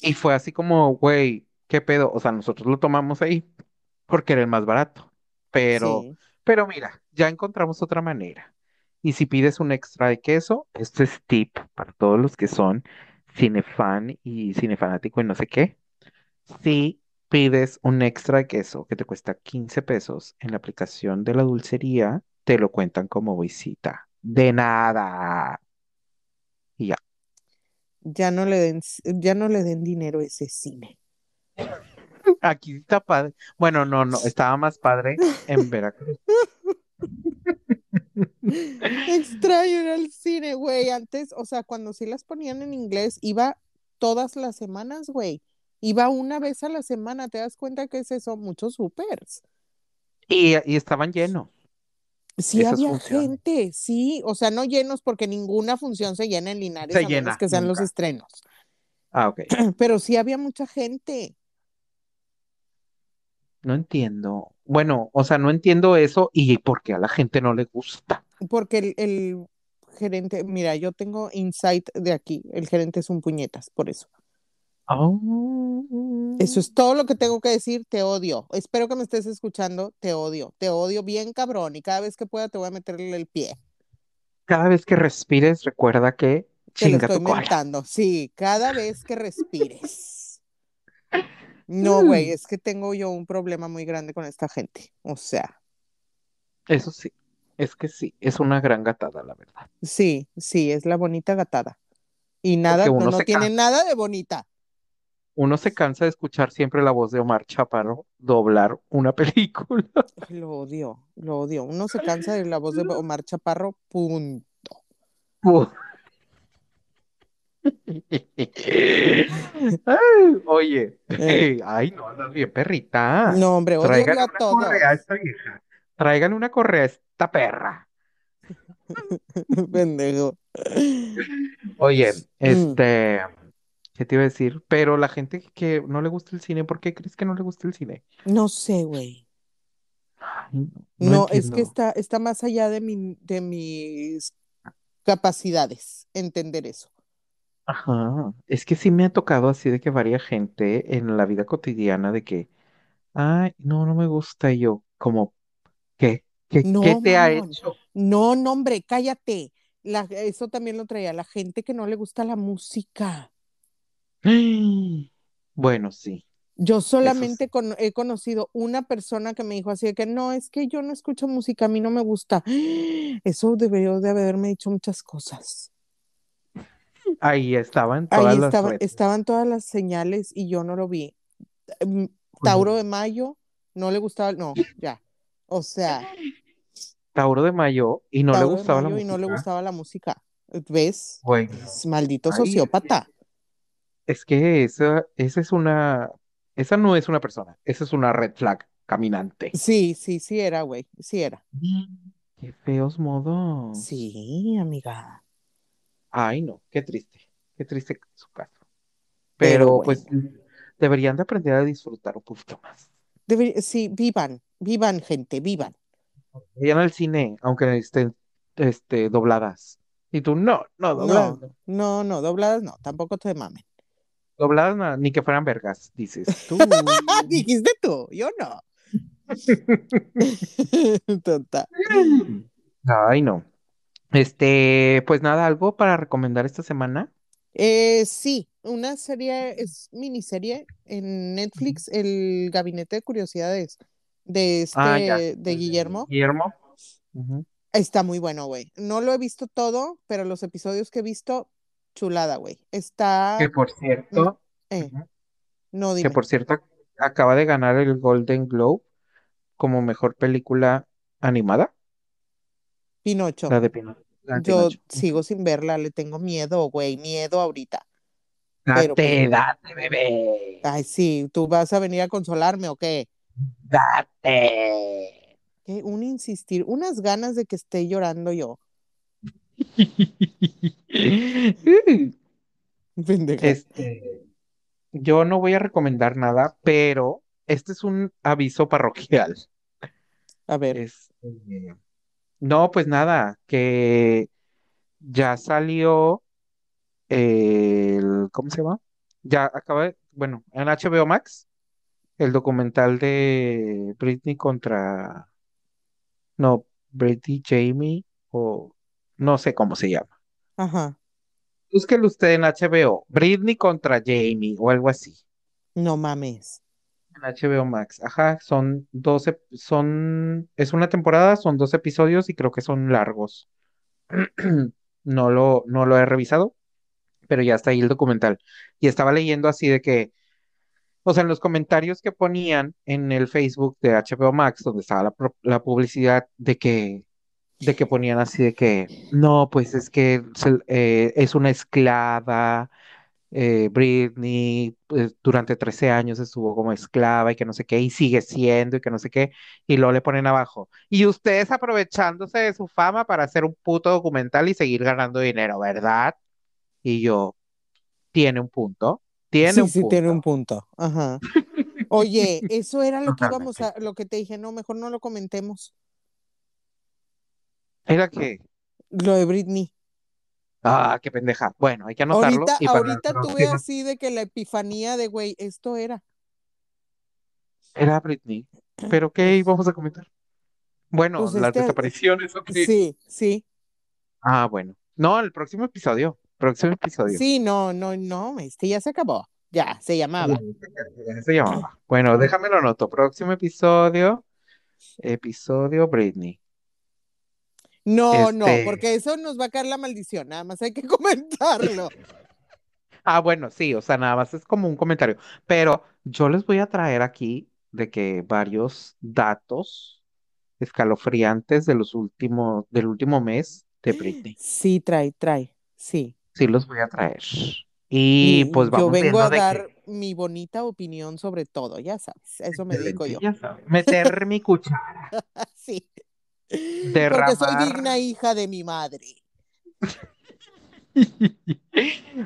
Y fue así como, güey, ¿qué pedo? O sea, nosotros lo tomamos ahí porque era el más barato. Pero,
Sí.
pero mira, ya encontramos otra manera. Y si pides un extra de queso, esto es tip para todos los que son cinefan y cinefanático y no sé qué. Si pides un extra de queso que te cuesta 15 pesos en la aplicación de la dulcería, te lo cuentan como visita. De nada. Y ya.
Ya no le den, ya no le den dinero a ese cine.
Aquí está padre. Bueno, no, no, estaba más padre en Veracruz.
Extraño ir al cine, güey. Antes, o sea, cuando sí las ponían en inglés, iba todas las semanas, güey. Iba una vez a la semana, ¿te das cuenta que es eso? Muchos supers.
Y, y estaban llenos.
Sí
Esas
había
funciones.
gente, sí, o sea, no llenos porque ninguna función se llena en Linares
Se
a menos
llena,
que sean los estrenos.
Ah, ok.
Pero sí había mucha gente.
No entiendo. Bueno, o sea, no entiendo eso y por qué a la gente no le gusta.
Porque el, el gerente, mira, yo tengo insight de aquí, el gerente es un puñetas, por eso.
Oh.
Eso es todo lo que tengo que decir, te odio. Espero que me estés escuchando, te odio, te odio bien cabrón y cada vez que pueda te voy a meterle el pie.
Cada vez que respires, recuerda que
Te lo estoy mentando, sí, cada vez que respires. No, güey, es que tengo yo un problema muy grande con esta gente. O sea,
Eso sí, es que sí, es una gran gatada, la verdad.
sí, sí, es la bonita gatada. Y nada, no, no tiene nada de bonita.
Uno se cansa de escuchar siempre la voz de Omar Chaparro doblar una película.
Lo odio, lo odio. Uno se cansa de la voz de Omar Chaparro, punto.
Ay, oye,
Eh.
ay, no, andas bien perrita.
No, hombre, a
una
todos.
correa a esta vieja. Tráigale una correa a esta perra.
Pendejo.
Oye,
Mm.
este, ¿qué te iba a decir? Pero la gente que no le gusta el cine, ¿por qué crees que no le gusta el cine?
No sé, güey.
No,
No, es que está, está más allá de, mi, de mis capacidades entender eso.
Ajá, es que sí me ha tocado así de que varia gente en la vida cotidiana de que, ay, no, no me gusta y yo, como, ¿qué? ¿Qué,
No,
te ha
mamón.
hecho?
No, no, hombre, cállate. La- eso también lo traía la gente que no le gusta la música.
Bueno, sí,
Yo
eso
solamente con- he conocido una persona que me dijo así de que no, es que yo no escucho música, a mí no me gusta. Eso debió de haberme dicho muchas cosas.
Ahí estaban
Ahí
todas las
estaba,
redes.
estaban todas las señales y yo no lo vi. Mm, Tauro de Mayo, no le gustaba, no, ya. O sea,
Tauro de Mayo y no le
de
gustaba la
Mayo y no le
música.
gustaba la música. ¿Ves?
Bueno,
Maldito sociópata.
es que esa, esa es una, esa no es una persona, esa es una red flag caminante.
Sí, sí, sí era, güey, sí era.
Qué feos modos.
Sí, amiga.
Ay, no, qué triste, qué triste su caso.
Pero
Pero pues deberían de aprender a disfrutar un poquito más.
Debe- sí, vivan, vivan, gente, vivan.
Vayan al cine, aunque estén este, dobladas. Y tú, no, no, dobladas.
No, no, no, dobladas no, tampoco te mamen.
Dobladas nada, ni que fueran vergas, dices tú.
Dijiste tú, yo no. Total.
Ay, no. Este, pues nada, algo para recomendar esta semana.
Eh, sí, una serie, es miniserie en Netflix, El Gabinete de Curiosidades de este,
Ah, ya.
de Guillermo.
Guillermo.
Está muy bueno, güey. No lo he visto todo, pero los episodios que he visto, chulada, güey. Está,
Que por cierto,
eh,
ujú,
no
que
dime.
por cierto acaba de ganar el Golden Globe como mejor película animada,
Pinocho.
la de Pino- la de
Yo
Pinocho.
sigo sin verla, le tengo miedo, güey, miedo ahorita.
Date,
pues,
date, bebé.
Ay, sí, ¿tú vas a venir a consolarme o qué?
Date.
¿Qué? Un insistir, unas ganas de que esté llorando yo.
Este, yo no voy a recomendar nada, pero este es un aviso parroquial.
A ver,
Este, no, pues nada, que ya salió el, ¿cómo se llama? Ya acaba, de- bueno, en HBO Max, el documental de Britney contra, no, Britney Jamie, o no sé cómo se llama.
ajá,
Búsquelo usted en HBO, Britney contra Jamie, o algo así.
no mames.
En HBO Max, ajá, son 12, son, es una temporada, son dos episodios y creo que son largos. No lo, no lo he revisado, pero ya está ahí el documental. Y estaba leyendo así de que, o sea, en los comentarios que ponían en el Facebook de HBO Max, donde estaba la, la publicidad de que, de que ponían así de que, no, pues es que eh, es una esclava eh, Britney pues, durante 13 años estuvo como esclava y que no sé qué, y sigue siendo y que no sé qué, y luego le ponen abajo. Y ustedes aprovechándose de su fama para hacer un puto documental y seguir ganando dinero, ¿verdad? Y yo, tiene un punto, tiene
Sí,
un
sí, tiene un
punto.
punto. Ajá. Oye, eso era lo que íbamos
Totalmente.
a, lo que te dije, no, mejor no lo comentemos.
Era que,
Lo de Britney.
Ah, qué pendeja. Bueno, hay que anotarlo
Ahorita,
y para la
ahorita tuve
próxima-
así de que la epifanía de, güey, esto era.
Era Britney. ¿Pero qué íbamos a comentar? Bueno,
Pues
las
es que-
desapariciones.
Sí, sí.
Ah, bueno. No, el próximo episodio. Próximo episodio.
Sí, no, no, no, este ya se acabó. Ya, se llamaba.
Se llamaba. Bueno, déjame lo anoto. Próximo episodio. Episodio Britney.
No, no,
Este-
porque eso nos va a caer la maldición, nada más hay que comentarlo.
Ah, bueno, sí, o sea, nada más es como un comentario. Pero yo les voy a traer aquí de que varios datos escalofriantes de los últimos, del último mes de Britney.
Sí, trae, trae, sí.
Sí, los voy a traer. Y
Y
pues
yo
vamos
vengo
viendo
a
de
dar
que-
mi bonita opinión sobre todo, ya sabes, a eso me dedico yo.
Ya saben, meter mi cuchara.
Sí. Porque soy digna hija de mi madre.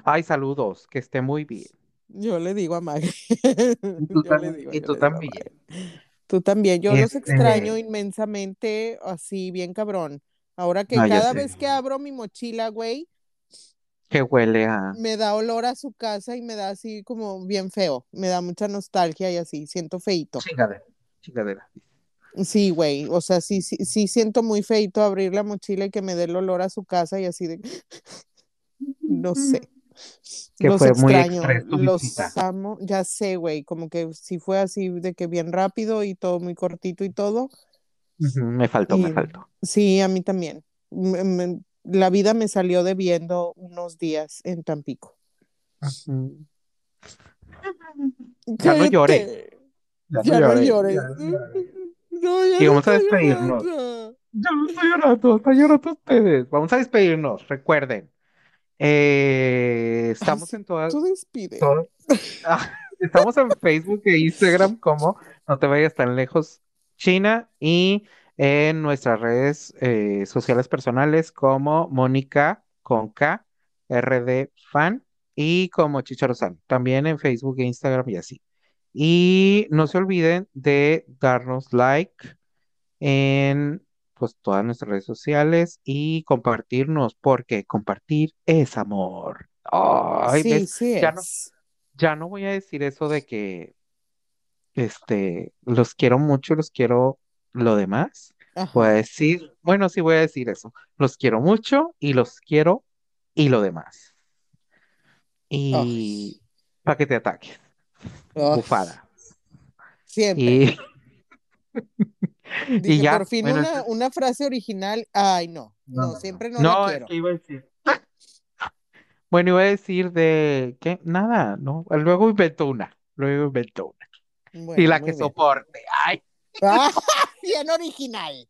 Ay, saludos, que esté muy bien.
Yo le digo a Maggie.
tú
Yo le
también,
digo,
y tú también.
Tú también. Yo los
Este-
extraño inmensamente, así, bien cabrón. Ahora que
No,
cada vez que abro mi mochila, güey,
Que huele a.
me da olor a su casa y me da así como bien feo. Me da mucha nostalgia y así, siento feito.
Chingadera. Chingadera.
Sí, güey. O sea, sí, sí, sí siento muy feito abrir la mochila y que me dé el olor a su casa y así de. No sé.
Que
los
fue muy
extraño, los
visita.
amo, ya sé, güey, como que sí fue así de que bien rápido y todo muy cortito y todo.
Me faltó, me faltó.
Sí, a mí también. Me- me- la vida me salió debiendo unos días en Tampico.
Ya no llores. Ya
Ya no
lloré,
llores.
No Y vamos a despedirnos.
llorando.
Ya no estoy llorando, están llorando ustedes. Vamos a despedirnos, recuerden. Eh, estamos en todas.
Tú despide.
Ah, estamos en Facebook e Instagram como No te vayas tan lejos, China, y en nuestras redes eh, sociales personales como Mónica con K, RD Fan y como Chicharosan, también en Facebook e Instagram y así. Y no se olviden de darnos like en pues todas nuestras redes sociales y compartirnos, porque compartir es amor. Ay,
sí, sí
Ya no- ya no voy a decir eso de que, este, los quiero mucho, los quiero lo demás. Voy a decir, bueno, sí voy a decir eso. Los quiero mucho y los quiero y lo demás. Y para que te ataques, bufada.
Siempre.
Y, ya,
por fin
bueno,
una, una frase original. Ay, no,
No,
no,
no, no.
siempre no,
No,
la
es
quiero.
que iba a decir. Bueno, iba a decir de que nada, ¿no? Luego inventó una, luego inventó una. Y la que
bien.
soporte, ay,
Ah, bien original.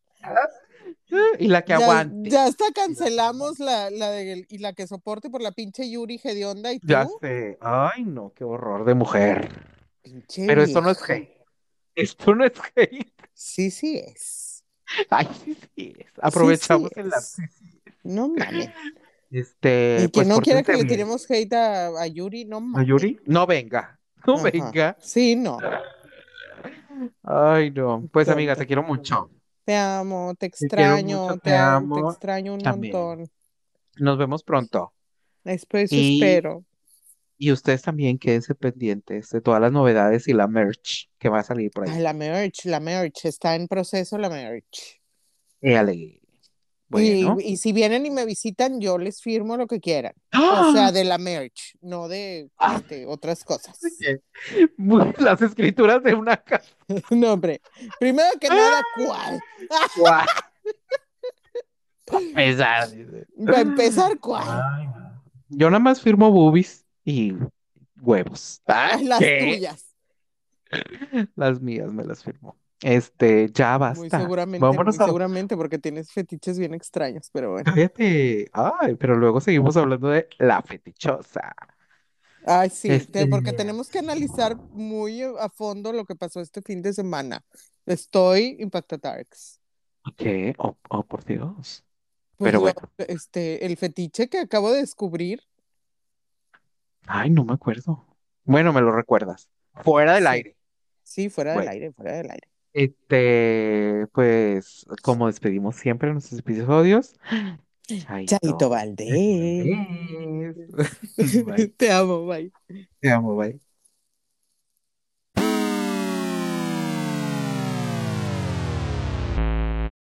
Y la que
Ya,
aguante.
ya hasta cancelamos la, la de y la que soporte por la pinche Yuri Gedionda y tú.
Ya sé, ay, no, qué horror de mujer.
Pinche
Pero esto no es hate. Esto no es hate.
Sí, sí es.
Ay, sí, sí es. Aprovechamos
sí
el
es. No mames.
Este,
Y que
pues
no quiera que le tiremos hate a, a Yuri, no
¿A
mames.
Yuri? No venga, no
Ajá.
venga.
Sí, no.
Ay, no. Pues amiga, te quiero mucho.
Te amo, te extraño,
mucho,
te,
te
amo, te extraño un
también.
montón.
Nos vemos pronto.
Después
Y-
espero.
Y ustedes también quédense pendientes de todas las novedades y la merch que va a salir por
Ay,
ahí.
la merch, la merch, está en proceso la merch.
Éale. Bueno.
Y, y si vienen y me visitan, yo les firmo lo que quieran.
¡Ah!
O sea, de la merch, no de este, otras cosas.
Las escrituras de una casa.
No, hombre. Primero que nada, ¿cuál?
Dice.
Para empezar, ¿cuál?
Ay, no. Yo nada más firmo boobies y huevos.
Las
¿Qué?
tuyas.
Las mías me las firmo. Este, ya
Muy
basta.
seguramente,
Vámonos
muy
a-
seguramente, porque tienes fetiches bien extraños, pero bueno.
Cállate. Ay, pero luego seguimos hablando de la fetichosa.
Ay, sí, te-
Este-
porque tenemos que analizar muy a fondo lo que pasó este fin de semana. Estoy impactadarks.
¿Qué? Oh, oh, por Dios.
Pues
Pero
lo-
bueno.
este, el fetiche que acabo de descubrir,
Ay, no me acuerdo. Bueno, me lo recuerdas. Fuera del
Sí.
aire.
sí, fuera del aire, fuera del aire.
Este, pues, como despedimos siempre en nuestros episodios. Chaito.
Chaito Valdés. Te amo, bye.
Te amo, bye.